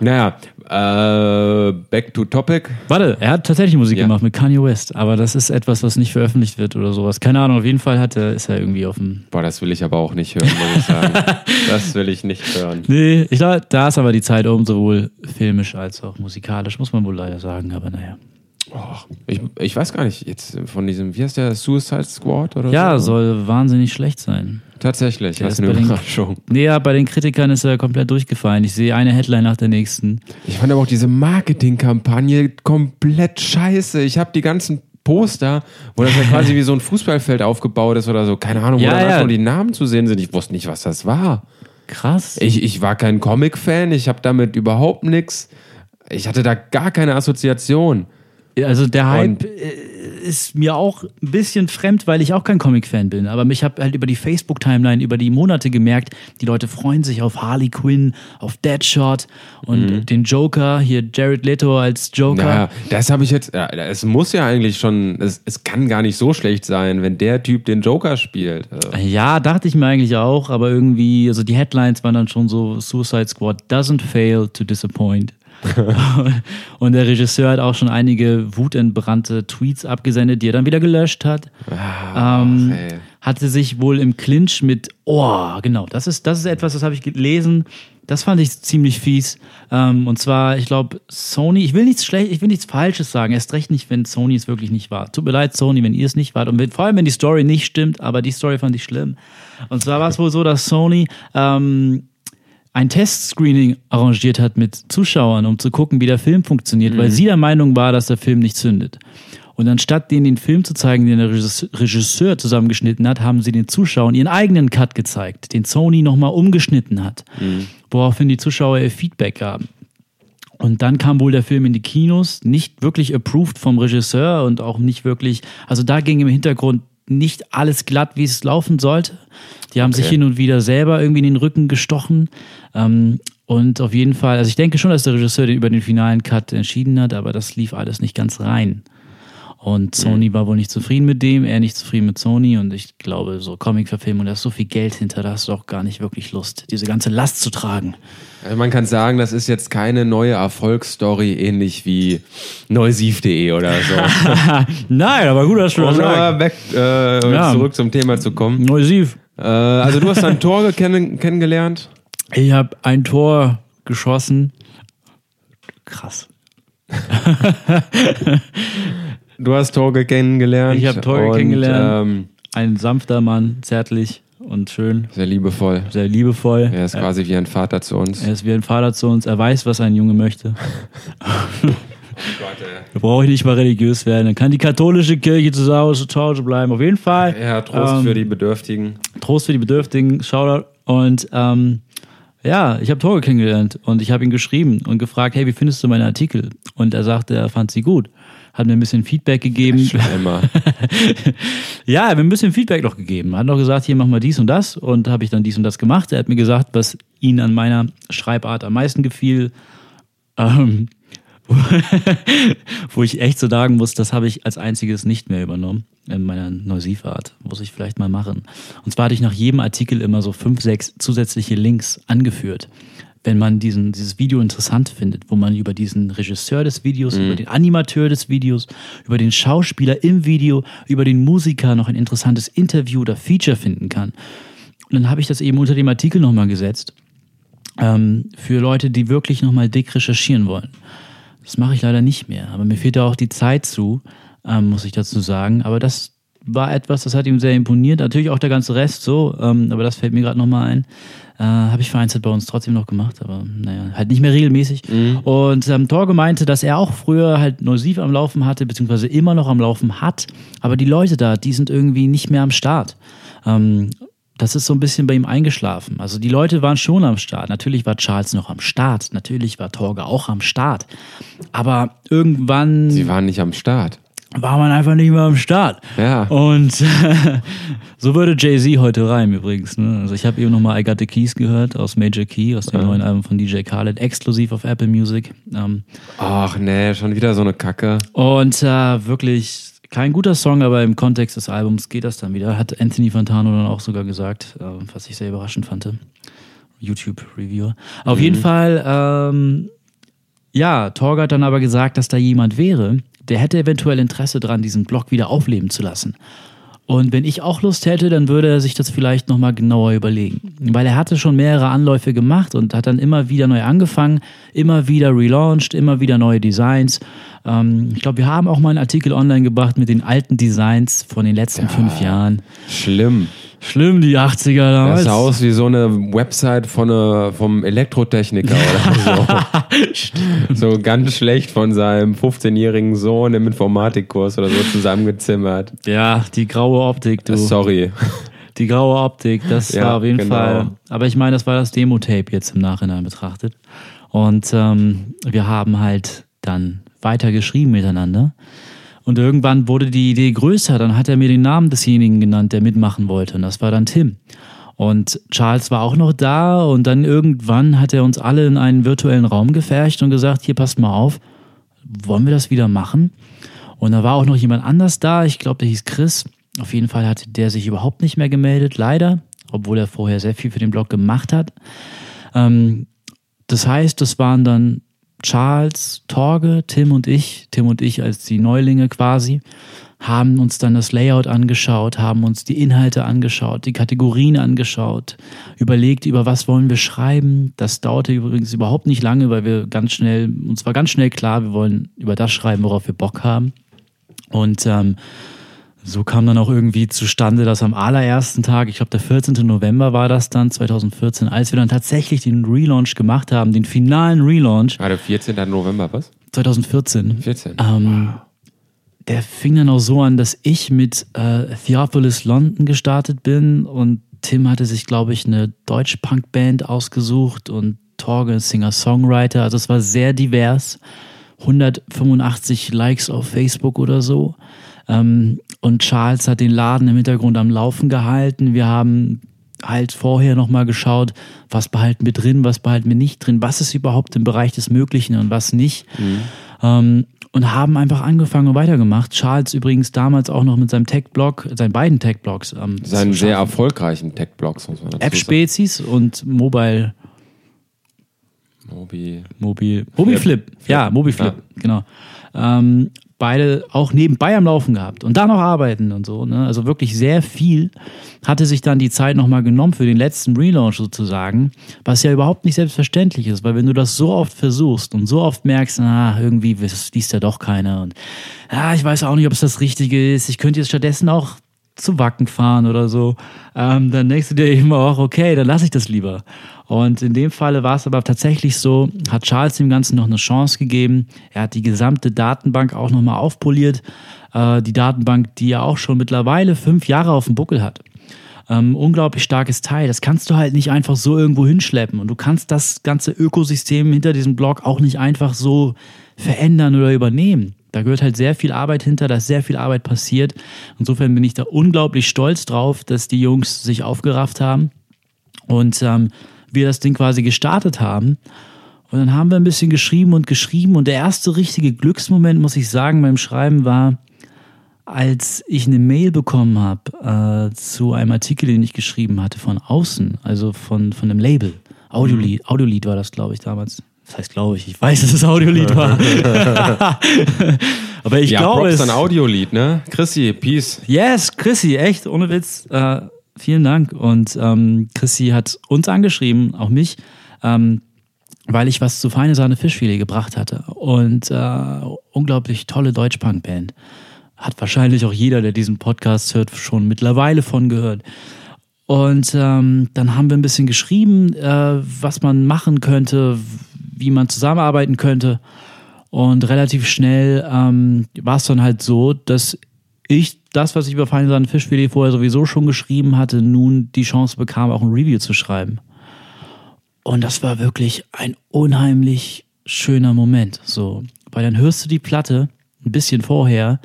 Naja, äh, back to topic. Warte, er hat tatsächlich Musik Ja. gemacht mit Kanye West, aber das ist etwas, was nicht veröffentlicht wird oder sowas. Keine Ahnung, auf jeden Fall hat er, ist er irgendwie auf dem. Boah, das will ich aber auch nicht hören, muss ich sagen. [laughs] das will ich nicht hören. Nee, ich glaube, da ist aber die Zeit um, sowohl filmisch als auch musikalisch, muss man wohl leider sagen, aber naja. Och, ich, ich weiß gar nicht, jetzt von diesem, wie heißt der, Suicide Squad oder Ja, so? soll wahnsinnig schlecht sein. Tatsächlich, Der was ist eine bei den- Überraschung. Nee, ja, bei den Kritikern ist er komplett durchgefallen. Ich sehe eine Headline nach der nächsten. Ich fand aber auch diese Marketingkampagne komplett scheiße. Ich habe die ganzen Poster, wo das ja quasi [laughs] wie so ein Fußballfeld aufgebaut ist oder so. Keine Ahnung, wo Ja, dann ja. nur die Namen zu sehen sind. Ich wusste nicht, was das war. Krass. Ich, ich war kein Comic-Fan, ich habe damit überhaupt nichts. Ich hatte da gar keine Assoziation. Also der Hype Und- äh, ist mir auch ein bisschen fremd, weil ich auch kein Comic-Fan bin. Aber ich habe halt über die Facebook-Timeline, über die Monate gemerkt, die Leute freuen sich auf Harley Quinn, auf Deadshot und den Joker, hier Jared Leto als Joker. Naja, das habe ich jetzt. Ja, es muss ja eigentlich schon. Es, es kann gar nicht so schlecht sein, wenn der Typ den Joker spielt. Äh, Ja, dachte ich mir eigentlich auch, aber irgendwie, also die Headlines waren dann schon so: Suicide Squad doesn't fail to disappoint. [laughs] und der Regisseur hat auch schon einige wutentbrannte Tweets abgesendet, die er dann wieder gelöscht hat. ähm, ey. hatte sich wohl im Clinch mit, oh, genau, das ist, das ist etwas, das habe ich gelesen. Das fand ich ziemlich fies. Ähm, und zwar, ich glaube, Sony, ich will nichts schlecht, ich will nichts Falsches sagen. Erst recht nicht, wenn Sony es wirklich nicht war. Tut mir leid, Sony, wenn ihr es nicht wart. Und wenn, vor allem, wenn die Story nicht stimmt, aber die Story fand ich schlimm. Und zwar war es wohl so, dass Sony ähm, ein Testscreening arrangiert hat mit Zuschauern, um zu gucken, wie der Film funktioniert, weil sie der Meinung war, dass der Film nicht zündet. Und anstatt denen den Film zu zeigen, den der Regisseur- Regisseur zusammengeschnitten hat, haben sie den Zuschauern ihren eigenen Cut gezeigt, den Sony nochmal umgeschnitten hat, woraufhin die Zuschauer ihr Feedback gaben. Und dann kam wohl der Film in die Kinos, nicht wirklich approved vom Regisseur und auch nicht wirklich, also da ging im Hintergrund nicht alles glatt, wie es laufen sollte. Die haben sich hin und wieder selber irgendwie in den Rücken gestochen. Ähm, und auf jeden Fall, also ich denke schon, dass der Regisseur den über den finalen Cut entschieden hat, aber das lief alles nicht ganz rein. Und Sony war wohl nicht zufrieden mit dem, er nicht zufrieden mit Sony. Und ich glaube, so Comic-Verfilmung, da ist so viel Geld hinter, da hast du auch gar nicht wirklich Lust, diese ganze Last zu tragen. Also man kann sagen, das ist jetzt keine neue Erfolgsstory, ähnlich wie neusief.de oder so. [laughs] Nein, aber gut, dass du um mal back, äh, Ja. zurück zum Thema zu kommen. Neusiv. Äh, also du hast ein Tor kenn kennengelernt. Ich habe ein Tor geschossen. Krass. [laughs] Du hast Torge kennengelernt. Ich habe Torge und, kennengelernt. Ähm, Ein sanfter Mann, zärtlich und schön, sehr liebevoll. sehr liebevoll. Er ist quasi wie ein Vater zu uns. Er ist wie ein Vater zu uns. Er weiß, was ein Junge möchte. [laughs] Da brauche ich nicht mal religiös werden. Dann kann die katholische Kirche zu Hause, zu Hause bleiben. Auf jeden Fall. Ja, Trost Ähm, für die Bedürftigen. Trost für die Bedürftigen, Shoutout. Und ähm, ja, ich habe Torge kennengelernt und ich habe ihn geschrieben und gefragt, hey, wie findest du meine Artikel? Und er sagte, er fand sie gut. Hat mir ein bisschen Feedback gegeben. Schleimer. [laughs] ja, er hat mir ein bisschen Feedback noch gegeben. Er hat noch gesagt, hier mach mal dies und das und habe ich dann dies und das gemacht. Er hat mir gesagt, was ihn an meiner Schreibart am meisten gefiel. Ähm, [laughs] wo ich echt so sagen muss, das habe ich als einziges nicht mehr übernommen in meiner Neusivart. Muss ich vielleicht mal machen. Und zwar hatte ich nach jedem Artikel immer so fünf, sechs zusätzliche Links angeführt. Wenn man diesen, dieses Video interessant findet, wo man über diesen Regisseur des Videos, Mhm. über den Animateur des Videos, über den Schauspieler im Video, über den Musiker noch ein interessantes Interview oder Feature finden kann. Und dann habe ich das eben unter dem Artikel nochmal gesetzt. Ähm, für Leute, die wirklich nochmal dick recherchieren wollen. Das mache ich leider nicht mehr. Aber mir fehlt da auch die Zeit zu, ähm, muss ich dazu sagen. Aber das war etwas, das hat ihm sehr imponiert. Natürlich auch der ganze Rest so, ähm, aber das fällt mir gerade nochmal ein. Äh, Habe ich vereinzelt bei uns trotzdem noch gemacht, aber naja, halt nicht mehr regelmäßig. Und ähm, Torge meinte, dass er auch früher halt Nosiv am Laufen hatte, beziehungsweise immer noch am Laufen hat. Aber die Leute da, die sind irgendwie nicht mehr am Start. Ähm, das ist so ein bisschen bei ihm eingeschlafen. Also die Leute waren schon am Start. Natürlich war Charles noch am Start. Natürlich war Torge auch am Start. Aber irgendwann Sie waren nicht am Start. War man einfach nicht mehr am Start. Ja. Und [laughs] so würde Jay-Z heute reimen übrigens. Ne? Also ich habe eben nochmal I Got the Keys gehört aus Major Key, aus dem neuen Album von DJ Khaled, exklusiv auf Apple Music. Ähm, Ach nee, schon wieder so eine Kacke. und äh, wirklich kein guter Song, aber im Kontext des Albums geht das dann wieder. Hat Anthony Fantano dann auch sogar gesagt, äh, was ich sehr überraschend fand. YouTube-Reviewer. Auf jeden Fall, ähm, ja, Torge hat dann aber gesagt, dass da jemand wäre, der hätte eventuell Interesse dran, diesen Blog wieder aufleben zu lassen. Und wenn ich auch Lust hätte, dann würde er sich das vielleicht nochmal genauer überlegen. Weil er hatte schon mehrere Anläufe gemacht und hat dann immer wieder neu angefangen, immer wieder relaunched, immer wieder neue Designs. Ähm, ich glaube, wir haben auch mal einen Artikel online gebracht mit den alten Designs von den letzten fünf Jahren. Schlimm. Schlimm, die 80er Das damals. sah aus wie so eine Website von eine, vom Elektrotechniker oder so. [laughs] so ganz schlecht von seinem 15-jährigen Sohn im Informatikkurs oder so zusammengezimmert. Ja, die graue Optik, du. Sorry. Die graue Optik, das Ja, war auf jeden genau. Fall. Aber ich meine, das war das Demo-Tape jetzt im Nachhinein betrachtet. Und ähm, wir haben halt dann weiter geschrieben miteinander. Und irgendwann wurde die Idee größer. Dann hat er mir den Namen desjenigen genannt, der mitmachen wollte. Und das war dann Tim. Und Charles war auch noch da. Und dann irgendwann hat er uns alle in einen virtuellen Raum gefercht und gesagt: Hier, passt mal auf. Wollen wir das wieder machen? Und da war auch noch jemand anders da. Ich glaube, der hieß Chris. Auf jeden Fall hatte der sich überhaupt nicht mehr gemeldet, leider, obwohl er vorher sehr viel für den Blog gemacht hat. Ähm, das heißt, das waren dann Charles, Torge, Tim und ich, Tim und ich als die Neulinge quasi, haben uns dann das Layout angeschaut, haben uns die Inhalte angeschaut, die Kategorien angeschaut, überlegt, über was wollen wir schreiben. Das dauerte übrigens überhaupt nicht lange, weil wir ganz schnell, uns war ganz schnell klar, wir wollen über das schreiben, worauf wir Bock haben. Und ähm, so kam dann auch irgendwie zustande, dass am allerersten Tag, ich glaube der 14. November war das dann, 2014, als wir dann tatsächlich den Relaunch gemacht haben, den finalen Relaunch, Gerade 14. November, was? 2014. 14. Ähm, der fing dann auch so an, dass ich mit äh, Theophilus London gestartet bin und Tim hatte sich, glaube ich, eine Deutsch-Punk-Band ausgesucht und Torge Singer-Songwriter. Also es war sehr divers. 185 Likes auf Facebook oder so. Ähm, und Charles hat den Laden im Hintergrund am Laufen gehalten. Wir haben halt vorher nochmal geschaut, was behalten wir drin, was behalten wir nicht drin, was ist überhaupt im Bereich des Möglichen und was nicht. Ähm, und haben einfach angefangen und weitergemacht. Charles übrigens damals auch noch mit seinem Tech-Blog, seinen beiden Tech-Blogs. Ähm, Seinen sehr erfolgreichen Tech-Blogs, muss man dazu. App-Spezies und Mobile Mobi. Mobil, Mobiflip, ja, Mobiflip, Ja. genau. Ähm, beide auch nebenbei am Laufen gehabt und da noch arbeiten und so. Ne? Also wirklich sehr viel hatte sich dann die Zeit nochmal genommen für den letzten Relaunch sozusagen, was ja überhaupt nicht selbstverständlich ist, weil wenn du das so oft versuchst und so oft merkst, na, irgendwie das liest ja doch keiner und ja, ich weiß auch nicht, ob es das Richtige ist, ich könnte jetzt stattdessen auch zu Wacken fahren oder so, ähm, dann denkst du dir eben auch, okay, dann lasse ich das lieber. Und in dem Falle war es aber tatsächlich so, hat Charles dem Ganzen noch eine Chance gegeben. Er hat die gesamte Datenbank auch nochmal aufpoliert. Äh, die Datenbank, die ja auch schon mittlerweile fünf Jahre auf dem Buckel hat. Ähm, unglaublich starkes Teil. Das kannst du halt nicht einfach so irgendwo hinschleppen. Und du kannst das ganze Ökosystem hinter diesem Blog auch nicht einfach so verändern oder übernehmen. Da gehört halt sehr viel Arbeit hinter, da ist sehr viel Arbeit passiert. Insofern bin ich da unglaublich stolz drauf, dass die Jungs sich aufgerafft haben und ähm, wir das Ding quasi gestartet haben. Und dann haben wir ein bisschen geschrieben und geschrieben. Und der erste richtige Glücksmoment, muss ich sagen, beim Schreiben war, als ich eine Mail bekommen habe äh, zu einem Artikel, den ich geschrieben hatte von außen, also von, von einem Label. Audiolied, Audiolied war das, glaube ich, damals. Das heißt, glaube ich, ich weiß, dass es Audiolied [laughs] war. [laughs] Aber ich ja, glaube Props es. an Audiolied, ne? Chrissy, Peace. Yes, Chrissy, echt, ohne Witz. Äh, vielen Dank. Und ähm, Chrissy hat uns angeschrieben, auch mich, ähm, weil ich was zu feine Sahne Fischfilet gebracht hatte. Und äh, unglaublich tolle Deutschpunk-Band. Hat wahrscheinlich auch jeder, der diesen Podcast hört, schon mittlerweile von gehört. Und ähm, dann haben wir ein bisschen geschrieben, äh, was man machen könnte, wie man zusammenarbeiten könnte. Und relativ schnell ähm, war es dann halt so, dass ich das, was ich über Feine Sahne Fischfilet vorher sowieso schon geschrieben hatte, nun die Chance bekam, auch ein Review zu schreiben. Und das war wirklich ein unheimlich schöner Moment. So, weil dann hörst du die Platte ein bisschen vorher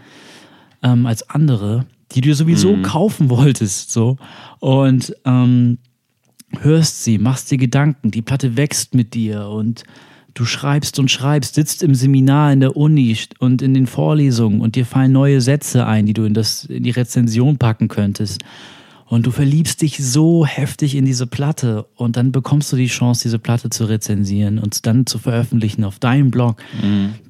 ähm, als andere, die du sowieso kaufen wolltest, so und ähm, hörst sie, machst dir Gedanken, die Platte wächst mit dir und du schreibst und schreibst, sitzt im Seminar in der Uni und in den Vorlesungen und dir fallen neue Sätze ein, die du in, das, in die Rezension packen könntest. Und du verliebst dich so heftig in diese Platte und dann bekommst du die Chance, diese Platte zu rezensieren und dann zu veröffentlichen auf deinem Blog.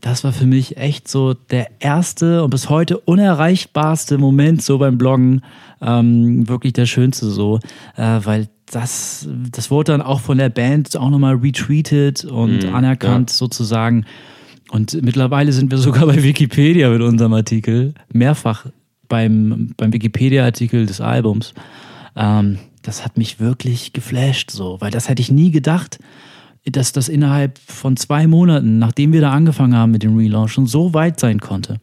Das war für mich echt so der erste und bis heute unerreichbarste Moment so beim Bloggen. Ähm, wirklich der schönste so, äh, weil das, das wurde dann auch von der Band auch nochmal retweetet und anerkannt sozusagen. Und mittlerweile sind wir sogar bei Wikipedia mit unserem Artikel. Mehrfach beim, beim Wikipedia-Artikel des Albums. Ähm, das hat mich wirklich geflasht, so, weil das hätte ich nie gedacht, dass das innerhalb von zwei Monaten, nachdem wir da angefangen haben mit dem Relaunch, schon so weit sein konnte.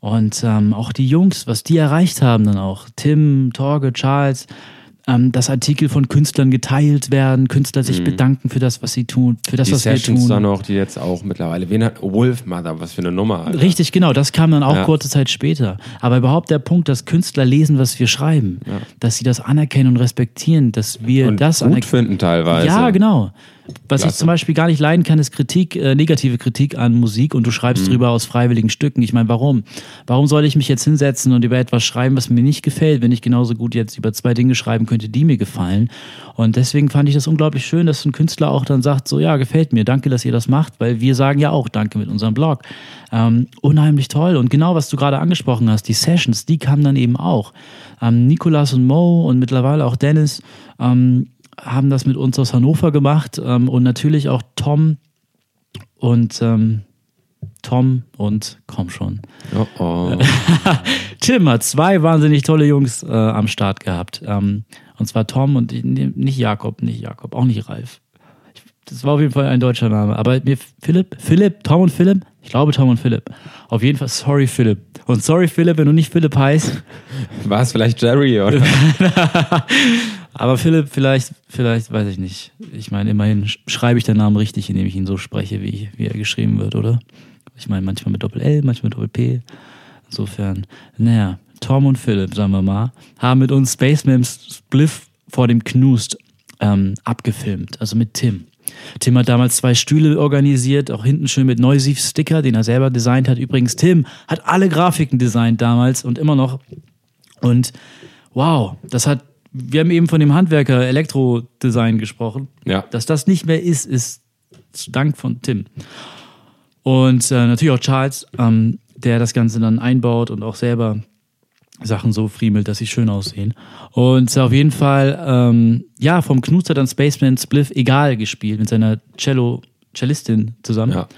Und ähm, auch die Jungs, was die erreicht haben dann auch, Tim, Torge, Charles, ähm, dass Artikel von Künstlern geteilt werden, Künstler sich bedanken für das, was sie tun, für das, Die was wir Sessions tun. dann auch, die jetzt auch mittlerweile. Wen hat Wolfmother? Was für eine Nummer, Alter. Richtig, genau. Das kam dann auch Ja. kurze Zeit später. Aber überhaupt der Punkt, dass Künstler lesen, was wir schreiben, dass sie das anerkennen und respektieren, dass wir Und das gut finden teilweise. Ja, genau. Was ich Klasse. zum Beispiel gar nicht leiden kann, ist Kritik, äh, negative Kritik an Musik und du schreibst Mhm. drüber aus freiwilligen Stücken. Ich meine, warum? Warum soll ich mich jetzt hinsetzen und über etwas schreiben, was mir nicht gefällt, wenn ich genauso gut jetzt über zwei Dinge schreiben könnte, die mir gefallen? Und deswegen fand ich das unglaublich schön, dass ein Künstler auch dann sagt, so ja, gefällt mir, danke, dass ihr das macht, weil wir sagen ja auch Danke mit unserem Blog. Ähm, unheimlich toll. Und genau, was du gerade angesprochen hast, die Sessions, die kamen dann eben auch. Ähm, Nikolas und Mo und mittlerweile auch Dennis ähm, haben das mit uns aus Hannover gemacht ähm, und natürlich auch Tom und ähm, Tom und komm schon. Oh, oh. [laughs] Tim hat zwei wahnsinnig tolle Jungs äh, am Start gehabt. Ähm, und zwar Tom und nicht Jakob, nicht Jakob, auch nicht Ralf. Ich, das war auf jeden Fall ein deutscher Name. Aber mir Philipp, Philipp, Tom und Philipp? Ich glaube Tom und Philipp. Auf jeden Fall sorry Philipp. Und sorry Philipp, wenn du nicht Philipp heißt. War es vielleicht Jerry oder? [laughs] Aber Philipp, vielleicht, vielleicht, weiß ich nicht. Ich meine, immerhin sch- schreibe ich den Namen richtig, indem ich ihn so spreche, wie, wie er geschrieben wird, oder? Ich meine, manchmal mit Doppel-L, manchmal mit Doppel-P. Insofern, naja, Tom und Philipp, sagen wir mal, haben mit uns Spacemans Spliff vor dem Knust ähm, abgefilmt, also mit Tim. Tim hat damals zwei Stühle organisiert, auch hinten schön mit Neusiv-Sticker, den er selber designt hat. Übrigens, Tim hat alle Grafiken designt damals und immer noch. Und wow, das hat, wir haben eben von dem Handwerker Elektro-Design gesprochen. Ja. Dass das nicht mehr ist, ist Dank von Tim. Und äh, natürlich auch Charles, ähm, der das Ganze dann einbaut und auch selber Sachen so friemelt, dass sie schön aussehen. Und auf jeden Fall, ähm, ja, vom Knust hat dann Spaceman Spliff egal gespielt mit seiner Cello, Cellistin zusammen. Ja.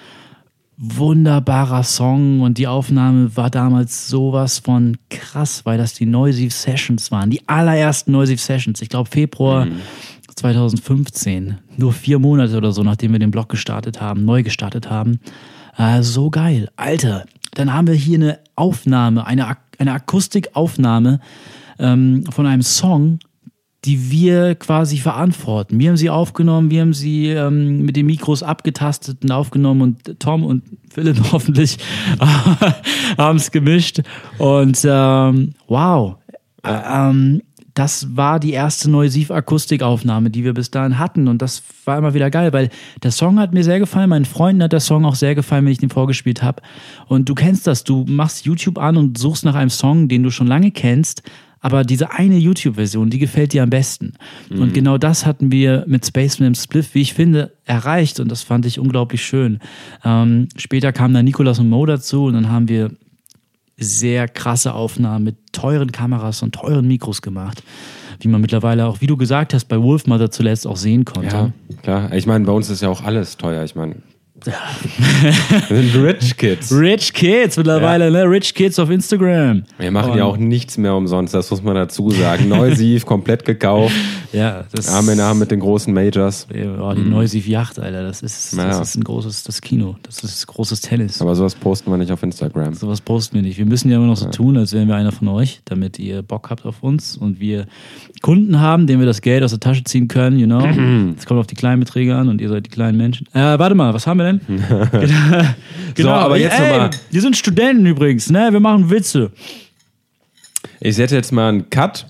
Wunderbarer Song und die Aufnahme war damals sowas von krass, weil das die Noisive Sessions waren. Die allerersten Noisive Sessions. Ich glaube Februar 2015. Nur vier Monate oder so, nachdem wir den Blog gestartet haben, neu gestartet haben. Äh, so geil. Alter, dann haben wir hier eine Aufnahme, eine, Ak eine Akustikaufnahme ähm, von einem Song, die wir quasi verantworten. Wir haben sie aufgenommen, wir haben sie ähm, mit den Mikros abgetastet und aufgenommen und Tom und Philipp [laughs] hoffentlich haben es gemischt. Und ähm, wow, ähm, das war die erste Neusiv-Akustikaufnahme, die wir bis dahin hatten. Und das war immer wieder geil, weil der Song hat mir sehr gefallen. Meinen Freunden hat der Song auch sehr gefallen, wenn ich den vorgespielt habe. Und du kennst das. Du machst YouTube an und suchst nach einem Song, den du schon lange kennst. Aber diese eine YouTube-Version, die gefällt dir am besten. Mhm. Und genau das hatten wir mit Spaceman im Spliff, wie ich finde, erreicht. Und das fand ich unglaublich schön. Ähm, später kamen dann Nikolas und Mo dazu und dann haben wir sehr krasse Aufnahmen mit teuren Kameras und teuren Mikros gemacht. Wie man mittlerweile auch, wie du gesagt hast, bei Wolfmother zuletzt auch sehen konnte. Ja, klar. Ich meine, bei uns ist ja auch alles teuer. Ich meine, sind Rich Kids. Rich Kids mittlerweile, ja. ne? Rich Kids auf Instagram. Wir machen Und ja auch nichts mehr umsonst, das muss man dazu sagen. Neusiv, komplett gekauft. Ja, das Arm in Arm mit den großen Majors. Oh, die mhm. Neusiv Yacht, Alter, das ist, das ja. ist ein großes das Kino. Das ist großes Tennis. Aber sowas posten wir nicht auf Instagram. Sowas posten wir nicht. Wir müssen ja immer noch so ja. tun, als wären wir einer von euch, damit ihr Bock habt auf uns und wir Kunden haben, denen wir das Geld aus der Tasche ziehen können, you know. [clears throat] Es kommt auf die kleinen Beträge an und ihr seid die kleinen Menschen. Äh, warte mal, was haben wir denn? [laughs] genau, so, aber jetzt nochmal. Wir sind Studenten übrigens, ne? Wir machen Witze. Ich setze jetzt mal einen Cut.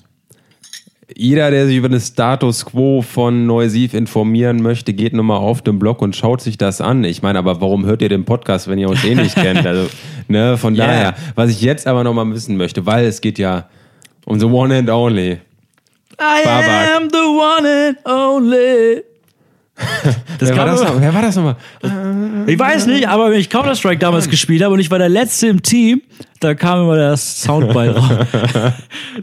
Jeder, der sich über den Status quo von Neusiv informieren möchte, geht nochmal auf den Blog und schaut sich das an. Ich meine, aber warum hört ihr den Podcast, wenn ihr uns eh nicht kennt? Also, [laughs] ne, von yeah. daher, was ich jetzt aber nochmal wissen möchte, weil es geht ja um the one and only. I Babak. am the one and only. [laughs] wer, war das noch, wer war das nochmal? Ich weiß nicht, aber wenn ich Counter-Strike damals gespielt habe und ich war der Letzte im Team, da kam immer das Soundbite raus. [laughs]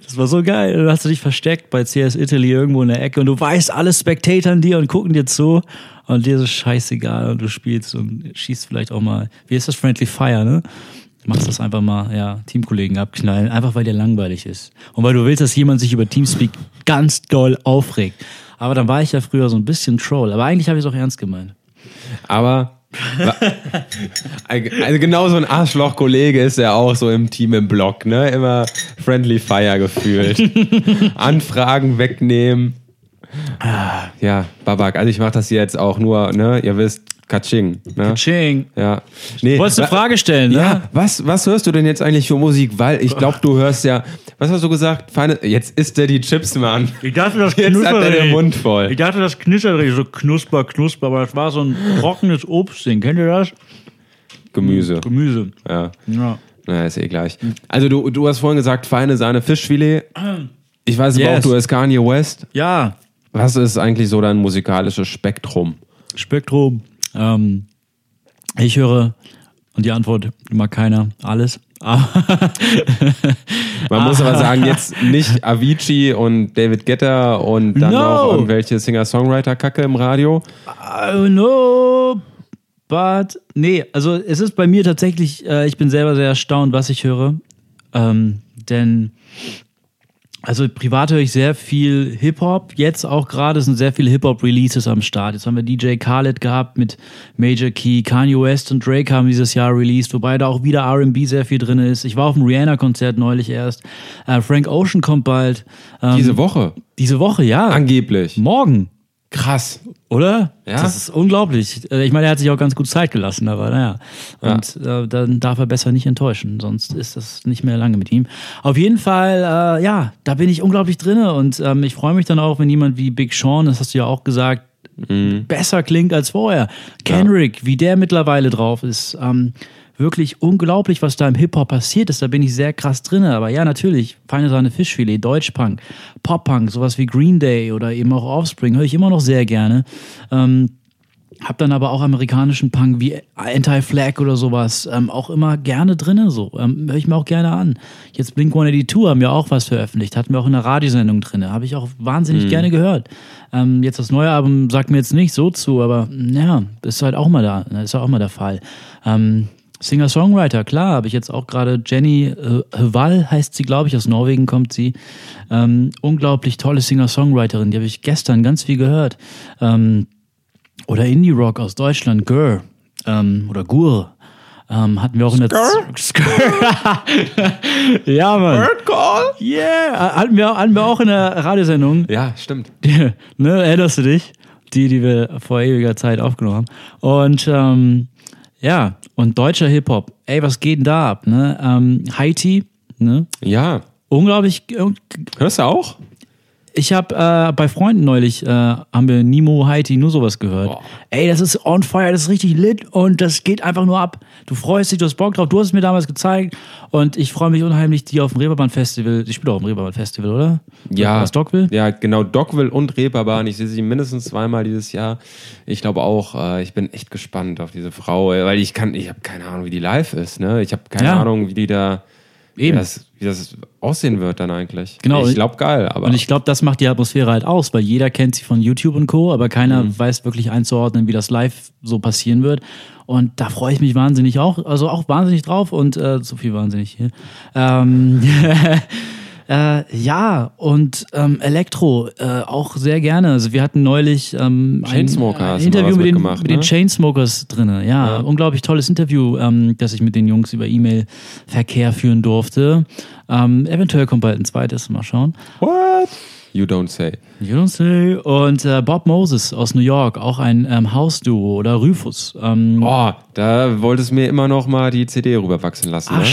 Das war so geil. Dann hast du dich versteckt bei CS Italy irgendwo in der Ecke und du weißt, alle spectatoren dir und gucken dir zu und dir ist es scheißegal und du spielst und schießt vielleicht auch mal, wie ist das, Friendly Fire, ne? machst das einfach mal, ja, Teamkollegen abknallen, einfach weil dir langweilig ist. Und weil du willst, dass jemand sich über Teamspeak ganz doll aufregt. Aber dann war ich ja früher so ein bisschen Troll. Aber eigentlich habe ich es auch ernst gemeint. Aber [laughs] also genau so ein Arschloch-Kollege ist er auch so im Team im Block, ne? Immer Friendly Fire gefühlt. [laughs] Anfragen wegnehmen. Ja, Babak, also ich mache das hier jetzt auch nur, ne? Ihr wisst, Katsching. Ne? Katsching. Ja. Nee, Wolltest du eine Frage stellen, ne? Ja, was, was hörst du denn jetzt eigentlich für Musik? Weil ich glaube, du hörst ja, was hast du gesagt? Feine, jetzt isst der die Chips, Mann. Ich dachte, das Jetzt hat er den Mund voll. Ich dachte, das knittert so knusper, knusper, aber das war so ein trockenes Obstding. Kennt ihr das? Gemüse. Gemüse. Ja. ja. Na, ist eh gleich. Also du, du hast vorhin gesagt, feine Sahne Fischfilet. Ich weiß yes. aber auch, du hast Kanye West. Ja. Was ist eigentlich so dein musikalisches Spektrum? Spektrum. Ähm, ich höre, und die Antwort immer keiner, alles. [laughs] Man muss aber sagen, jetzt [laughs] nicht Avicii und David Guetta und dann no. noch irgendwelche Singer-Songwriter-Kacke im Radio. Uh, no, but nee, also es ist bei mir tatsächlich, äh, ich bin selber sehr erstaunt, was ich höre. Ähm, denn also privat höre ich sehr viel Hip-Hop. Jetzt auch gerade sind sehr viele Hip-Hop-Releases am Start. Jetzt haben wir DJ Khaled gehabt mit Major Key, Kanye West und Drake haben dieses Jahr released, wobei da auch wieder R&B sehr viel drin ist. Ich war auf dem Rihanna-Konzert neulich erst. Äh, Frank Ocean kommt bald. Ähm, diese Woche? Diese Woche, ja. Angeblich. Morgen. Krass. Oder? Ja. Das ist unglaublich. Äh, ich meine, er hat sich auch ganz gut Zeit gelassen, aber naja. Und ja. äh, dann darf er besser nicht enttäuschen, sonst ist das nicht mehr lange mit ihm. Auf jeden Fall, äh, ja, da bin ich unglaublich drinne und ähm, ich freue mich dann auch, wenn jemand wie Big Sean, das hast du ja auch gesagt, mhm. besser klingt als vorher. Kendrick, ja. wie der mittlerweile drauf ist. Ähm, wirklich unglaublich, was da im Hip-Hop passiert ist. Da bin ich sehr krass drin. Aber ja, natürlich, feine Sahne Fischfilet, Deutschpunk, Pop-Punk, sowas wie Green Day oder eben auch Offspring höre ich immer noch sehr gerne. Ähm, hab dann aber auch amerikanischen Punk wie Anti-Flag oder sowas ähm, auch immer gerne drinne so. Ähm, Höre ich mir auch gerne an. Jetzt Blink 182 haben ja auch was veröffentlicht, hatten wir auch in der Radiosendung drinne. Habe ich auch wahnsinnig mhm. gerne gehört. Ähm, jetzt das neue Album sagt mir jetzt nicht so zu, aber ja, ist halt auch mal da, ist halt auch mal der Fall. Ähm, Singer-Songwriter, klar, habe ich jetzt auch gerade Jenny äh, Wall heißt sie, glaube ich, aus Norwegen kommt sie. Ähm, unglaublich tolle Singer-Songwriterin, die habe ich gestern ganz viel gehört. Ähm, oder Indie-Rock aus Deutschland, Gurr ähm, oder Gur. Ähm, hatten wir auch in der [laughs] Ja, Mann. Yeah, hatten wir, hatten wir auch in der Radiosendung. Ja, stimmt. [laughs] ne, erinnerst du dich? Die, die wir vor ewiger Zeit aufgenommen haben. Und ähm, ja, und deutscher Hip-Hop. Ey, was geht denn da ab? Ne? Ähm, Haiti, ne? Ja. Unglaublich. Hörst du auch? Ich habe äh, bei Freunden neulich, äh, haben wir Nemo, Haiti, nur sowas gehört. Boah. Ey, das ist on fire, das ist richtig lit und das geht einfach nur ab. Du freust dich, du hast Bock drauf, du hast es mir damals gezeigt und ich freue mich unheimlich, die auf dem Reeperbahn Festival, ich spiele auch auf dem Reeperbahn Festival, oder? Ja. Was Dockville? Ja, genau, Dockville und Reeperbahn. Ich sehe sie mindestens zweimal dieses Jahr. Ich glaube auch, äh, ich bin echt gespannt auf diese Frau, weil ich kann, ich habe keine Ahnung, wie die live ist, ne? Ich habe keine ja. Ahnung, wie die da Eben. Wie das, wie das aussehen wird dann eigentlich. Genau. Ich glaube geil, aber. Und ich glaube, das macht die Atmosphäre halt aus, weil jeder kennt sie von YouTube und Co., aber keiner mhm. weiß wirklich einzuordnen, wie das live so passieren wird. Und da freue ich mich wahnsinnig auch, also auch wahnsinnig drauf und äh, so viel wahnsinnig hier. Ähm, [laughs] Äh, ja, und ähm, Elektro äh, auch sehr gerne. Also wir hatten neulich ähm, ein, ein Interview mit, den, mit ne? den Chainsmokers drin. Ja, ja, unglaublich tolles Interview, ähm, das ich mit den Jungs über E-Mail-Verkehr führen durfte. Ähm, eventuell kommt bald ein zweites, mal schauen. What? You don't say. You don't say. Und äh, Bob Moses aus New York, auch ein ähm, Hausduo oder Rufus. Ähm, oh, da wolltest du mir immer noch mal die CD rüberwachsen lassen. Ach, ne?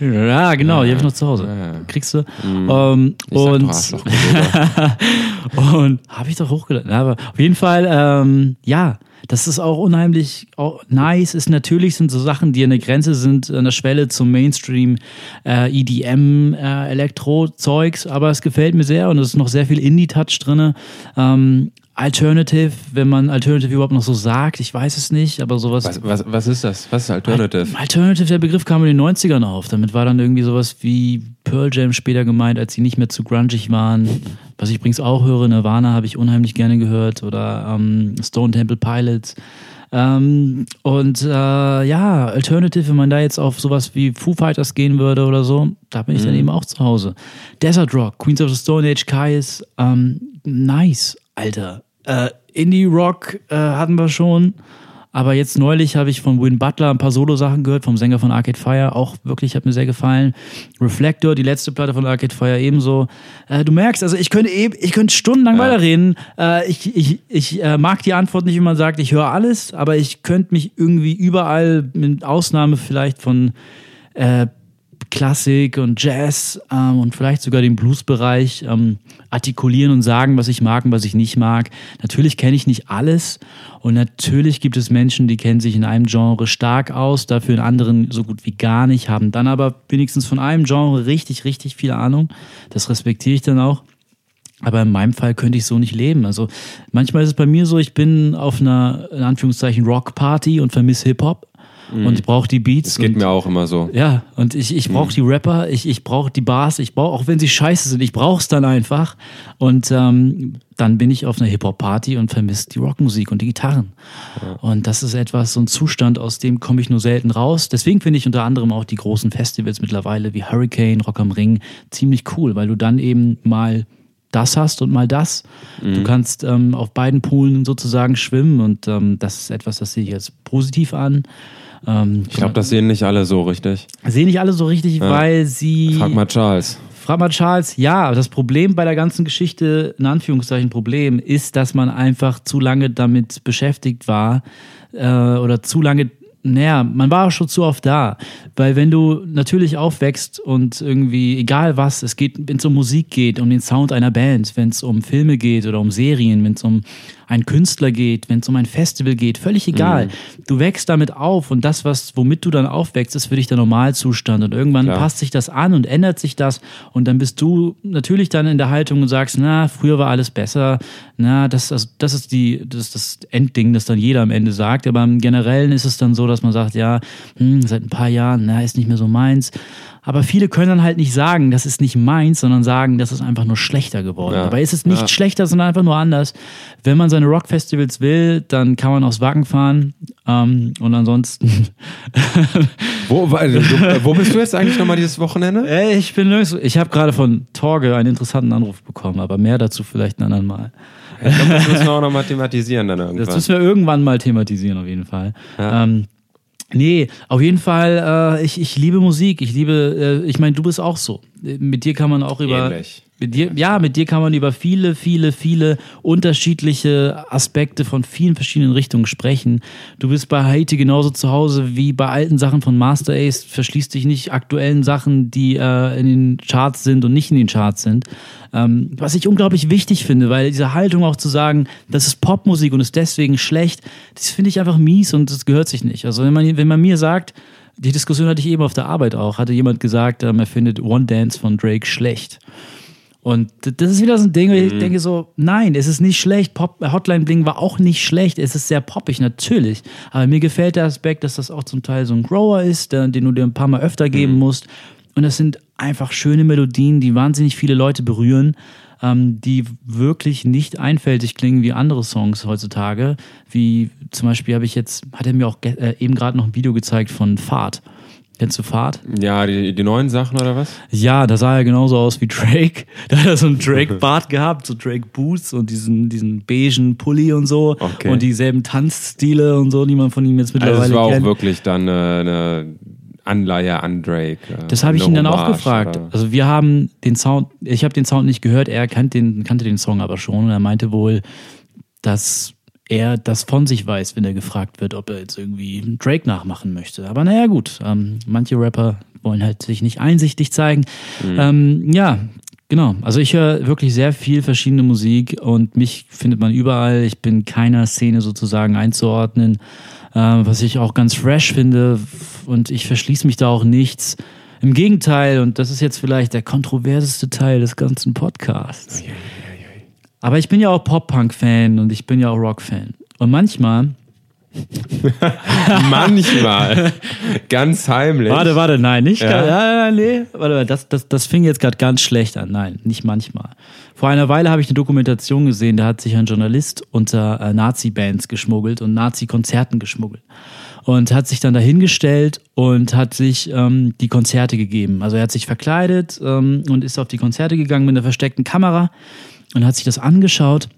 Ja, genau, die habe ich noch zu Hause. Ja. Kriegst du. Mhm. Ähm, und [laughs] und habe ich doch hochgeladen. Aber auf jeden Fall, ähm, ja, das ist auch unheimlich auch nice. Ist natürlich sind so Sachen, die an der Grenze sind, an der Schwelle zum Mainstream äh, EDM äh, Elektro-Zeugs, aber es gefällt mir sehr und es ist noch sehr viel Indie-Touch drin. Ähm, Alternative, wenn man Alternative überhaupt noch so sagt, ich weiß es nicht, aber sowas. Was, was, was ist das? Was ist Alternative? Alternative, der Begriff kam in den 90ern auf. Damit war dann irgendwie sowas wie Pearl Jam später gemeint, als sie nicht mehr zu grungig waren. Was ich übrigens auch höre, Nirvana habe ich unheimlich gerne gehört oder ähm, Stone Temple Pilots. Ähm, und äh, ja, Alternative, wenn man da jetzt auf sowas wie Foo Fighters gehen würde oder so, da bin ich mhm. dann eben auch zu Hause. Desert Rock, Queens of the Stone Age, Kais, ähm, nice, Alter. Äh, Indie-Rock äh, hatten wir schon. Aber jetzt neulich habe ich von Win Butler ein paar Solo-Sachen gehört, vom Sänger von Arcade Fire, auch wirklich, hat mir sehr gefallen. Reflector, die letzte Platte von Arcade Fire ebenso. Äh, du merkst, also ich könnte eben, ich könnte stundenlang ja. weiterreden. Äh, ich ich, ich äh, mag die Antwort nicht, wenn man sagt, ich höre alles, aber ich könnte mich irgendwie überall, mit Ausnahme vielleicht von äh, Klassik und Jazz ähm, und vielleicht sogar den Bluesbereich ähm, artikulieren und sagen, was ich mag und was ich nicht mag. Natürlich kenne ich nicht alles und natürlich gibt es Menschen, die kennen sich in einem Genre stark aus, dafür in anderen so gut wie gar nicht, haben dann aber wenigstens von einem Genre richtig, richtig viel Ahnung. Das respektiere ich dann auch. Aber in meinem Fall könnte ich so nicht leben. Also manchmal ist es bei mir so, ich bin auf einer, in Anführungszeichen, Rock-Party und vermisse Hip-Hop. Mhm. Und ich brauche die Beats. Das geht und, mir auch immer so. Ja, und ich, ich brauche mhm. die Rapper, ich, ich brauche die Bars, ich brauche, auch wenn sie scheiße sind, ich brauche es dann einfach. Und ähm, dann bin ich auf einer Hip-Hop-Party und vermisse die Rockmusik und die Gitarren. Ja. Und das ist etwas, so ein Zustand, aus dem komme ich nur selten raus. Deswegen finde ich unter anderem auch die großen Festivals mittlerweile wie Hurricane, Rock am Ring ziemlich cool, weil du dann eben mal das hast und mal das. Mhm. Du kannst ähm, auf beiden Polen sozusagen schwimmen und ähm, das ist etwas, das sehe ich jetzt positiv an. Ähm, ich glaube, das sehen nicht alle so richtig. Sehen nicht alle so richtig, ja. weil sie. Frag mal Charles. Frag mal Charles, ja, das Problem bei der ganzen Geschichte, in Anführungszeichen Problem, ist, dass man einfach zu lange damit beschäftigt war äh, oder zu lange naja, man war auch schon zu oft da. Weil wenn du natürlich aufwächst und irgendwie, egal was, es geht, wenn es um Musik geht, um den Sound einer Band, wenn es um Filme geht oder um Serien, wenn es um einen Künstler geht, wenn es um ein Festival geht, völlig egal. Mhm. Du wächst damit auf und das, was, womit du dann aufwächst, ist für dich der Normalzustand. Und irgendwann Klar. passt sich das an und ändert sich das. Und dann bist du natürlich dann in der Haltung und sagst, na, früher war alles besser. Na, das, also, das ist die, das ist das Endding, das dann jeder am Ende sagt. Aber im Generellen ist es dann so, dass man sagt, ja, hm, seit ein paar Jahren, na, ist nicht mehr so meins. Aber viele können dann halt nicht sagen, das ist nicht meins, sondern sagen, das ist einfach nur schlechter geworden. Ja. Dabei ist es nicht ja. schlechter, sondern einfach nur anders. Wenn man seine Rockfestivals will, dann kann man aufs Wacken fahren. Ähm, und ansonsten. wo, wo bist du jetzt eigentlich nochmal dieses Wochenende? [laughs] Ich bin nirgends. Ich habe gerade von Torge einen interessanten Anruf bekommen, aber mehr dazu vielleicht ein anderen Mal. Ich glaube, das müssen wir auch nochmal thematisieren dann irgendwann. Das müssen wir irgendwann mal thematisieren, auf jeden Fall. Ja. Ähm, Nee, auf jeden Fall, äh, ich, ich liebe Musik. Ich liebe, äh, ich meine, du bist auch so. Mit dir kann man auch über. Ähnlich. Mit dir, ja, mit dir kann man über viele, viele, viele unterschiedliche Aspekte von vielen verschiedenen Richtungen sprechen. Du bist bei Haiti genauso zu Hause wie bei alten Sachen von Master Ace. Verschließt dich nicht aktuellen Sachen, die äh, in den Charts sind und nicht in den Charts sind. Ähm, was ich unglaublich wichtig finde, weil diese Haltung auch zu sagen, das ist Popmusik und ist deswegen schlecht, das finde ich einfach mies und das gehört sich nicht. Also wenn man, wenn man mir sagt, die Diskussion hatte ich eben auf der Arbeit auch, hatte jemand gesagt, ähm, er findet One Dance von Drake schlecht. Und das ist wieder so ein Ding, wo ich Mhm. denke so, nein, es ist nicht schlecht. Pop, Hotline Bling war auch nicht schlecht. Es ist sehr poppig, natürlich. Aber mir gefällt der Aspekt, dass das auch zum Teil so ein Grower ist, den du dir ein paar Mal öfter geben Mhm. musst. Und das sind einfach schöne Melodien, die wahnsinnig viele Leute berühren, ähm, die wirklich nicht einfältig klingen wie andere Songs heutzutage. Wie zum Beispiel habe ich jetzt, hat er mir auch äh, eben gerade noch ein Video gezeigt von Fahrt. Kennst du Fahrt? Ja, die, die neuen Sachen oder was? Ja, da sah er genauso aus wie Drake. [laughs] Da hat er so einen Drake-Bart [laughs] gehabt, so Drake-Boots und diesen, diesen beigen Pulli und so. Okay. Und dieselben Tanzstile und so, die man von ihm jetzt mittlerweile Also es war auch kennt. wirklich dann eine, eine Anleihe an Drake. äh, Das habe ich ihn dann auch gefragt. oder? Also wir haben den Sound, ich habe den Sound nicht gehört, er kannte den, kannte den Song aber schon und er meinte wohl, dass er das von sich weiß, wenn er gefragt wird, ob er jetzt irgendwie Drake nachmachen möchte. Aber naja, gut, ähm, manche Rapper wollen halt sich nicht einsichtig zeigen. Ähm, ja, genau. Also ich höre wirklich sehr viel verschiedene Musik und mich findet man überall. Ich bin keiner Szene sozusagen einzuordnen, äh, was ich auch ganz fresh finde und ich verschließe mich da auch nichts. Im Gegenteil, und das ist jetzt vielleicht der kontroverseste Teil des ganzen Podcasts. Aber ich bin ja auch Pop-Punk-Fan und ich bin ja auch Rock-Fan. Und manchmal. [laughs] Manchmal. Ganz heimlich. Warte, warte, nein, nicht. Ja? Ja, nee. Warte, warte, das, das, das fing jetzt gerade ganz schlecht an. Nein, nicht manchmal. Vor einer Weile habe ich eine Dokumentation gesehen, da hat sich ein Journalist unter äh, Nazi-Bands geschmuggelt und Nazi-Konzerten geschmuggelt. Und hat sich dann dahingestellt und hat sich ähm, die Konzerte gegeben. Also er hat sich verkleidet ähm, und ist auf die Konzerte gegangen mit einer versteckten Kamera und hat sich das angeschaut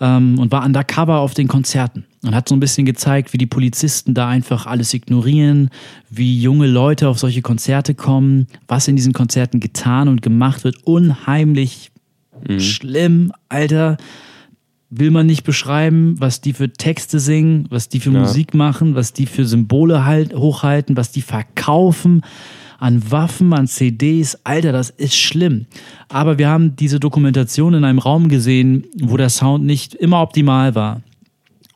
ähm, und war undercover auf den Konzerten und hat so ein bisschen gezeigt, wie die Polizisten da einfach alles ignorieren, wie junge Leute auf solche Konzerte kommen, was in diesen Konzerten getan und gemacht wird. Unheimlich schlimm, Alter. Will man nicht beschreiben, was die für Texte singen, was die für Ja. Musik machen, was die für Symbole halt, hochhalten, was die verkaufen an Waffen, an CDs. Alter, das ist schlimm. Aber wir haben diese Dokumentation in einem Raum gesehen, wo der Sound nicht immer optimal war.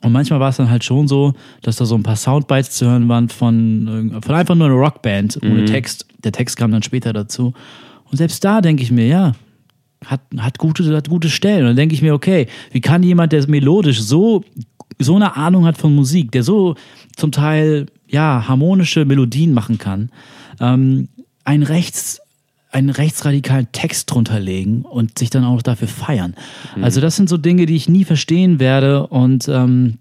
Und manchmal war es dann halt schon so, dass da so ein paar Soundbites zu hören waren von, irgend- von einfach nur einer Rockband ohne Text. Der Text kam dann später dazu. Und selbst da denke ich mir, ja, hat, hat, gute, hat gute Stellen. Und dann denke ich mir, okay, wie kann jemand, der melodisch so, so eine Ahnung hat von Musik, der so zum Teil ja, harmonische Melodien machen kann, ähm, ein rechts einen rechtsradikalen Text drunter legen und sich dann auch dafür feiern. Also das sind so Dinge, die ich nie verstehen werde und ähm,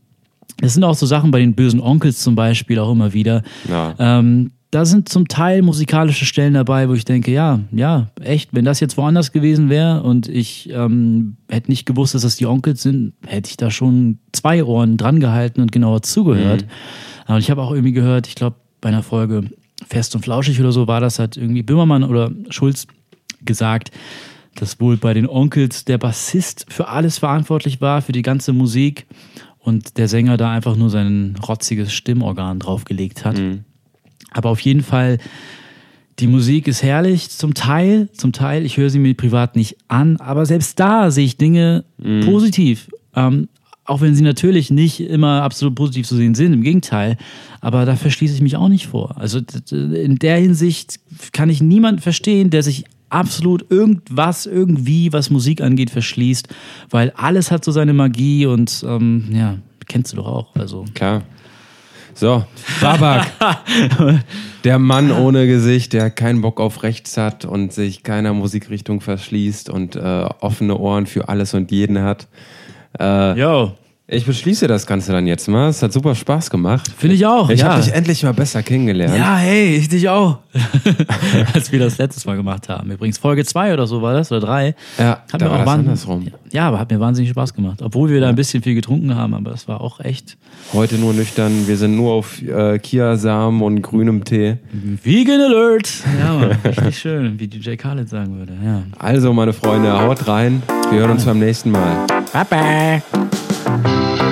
das sind auch so Sachen bei den bösen Onkels zum Beispiel auch immer wieder. Ja. Ähm, da sind zum Teil musikalische Stellen dabei, wo ich denke, ja, ja, echt, wenn das jetzt woanders gewesen wäre und ich ähm, hätte nicht gewusst, dass das die Onkels sind, hätte ich da schon zwei Ohren dran gehalten und genauer zugehört. Aber ich habe auch irgendwie gehört, ich glaube, bei einer Folge Fest und Flauschig oder so war das, hat irgendwie Böhmermann oder Schulz gesagt, dass wohl bei den Onkels der Bassist für alles verantwortlich war, für die ganze Musik und der Sänger da einfach nur sein rotziges Stimmorgan draufgelegt hat. Aber auf jeden Fall, die Musik ist herrlich, zum Teil, zum Teil, ich höre sie mir privat nicht an, aber selbst da sehe ich Dinge positiv. Ähm, auch wenn sie natürlich nicht immer absolut positiv zu sehen sind, im Gegenteil. Aber da verschließe ich mich auch nicht vor. Also in der Hinsicht kann ich niemanden verstehen, der sich absolut irgendwas, irgendwie, was Musik angeht, verschließt, weil alles hat so seine Magie und ähm, ja, kennst du doch auch. Also Klar. So, Babak. [laughs] der Mann ohne Gesicht, der keinen Bock auf rechts hat und sich keiner Musikrichtung verschließt und äh, offene Ohren für alles und jeden hat. Äh, Yo. Ich beschließe das Ganze dann jetzt mal. Es hat super Spaß gemacht. Finde ich auch. Ich ja. habe dich endlich mal besser kennengelernt. Ja, hey, ich dich auch. [laughs] Als wir das letztes Mal gemacht haben. Übrigens Folge 2 oder so war das, oder 3. Ja, hat da mir war auch das andersrum. Ja, aber hat mir wahnsinnig Spaß gemacht. Obwohl wir da ein bisschen viel getrunken haben, aber das war auch echt Heute nur nüchtern. Wir sind nur auf äh, Kiasamen und grünem Tee. Vegan Alert. Ja, Mann, richtig schön, wie DJ Khaled sagen würde. Ja. Also, meine Freunde, haut rein. Wir hören uns beim nächsten Mal. Bye you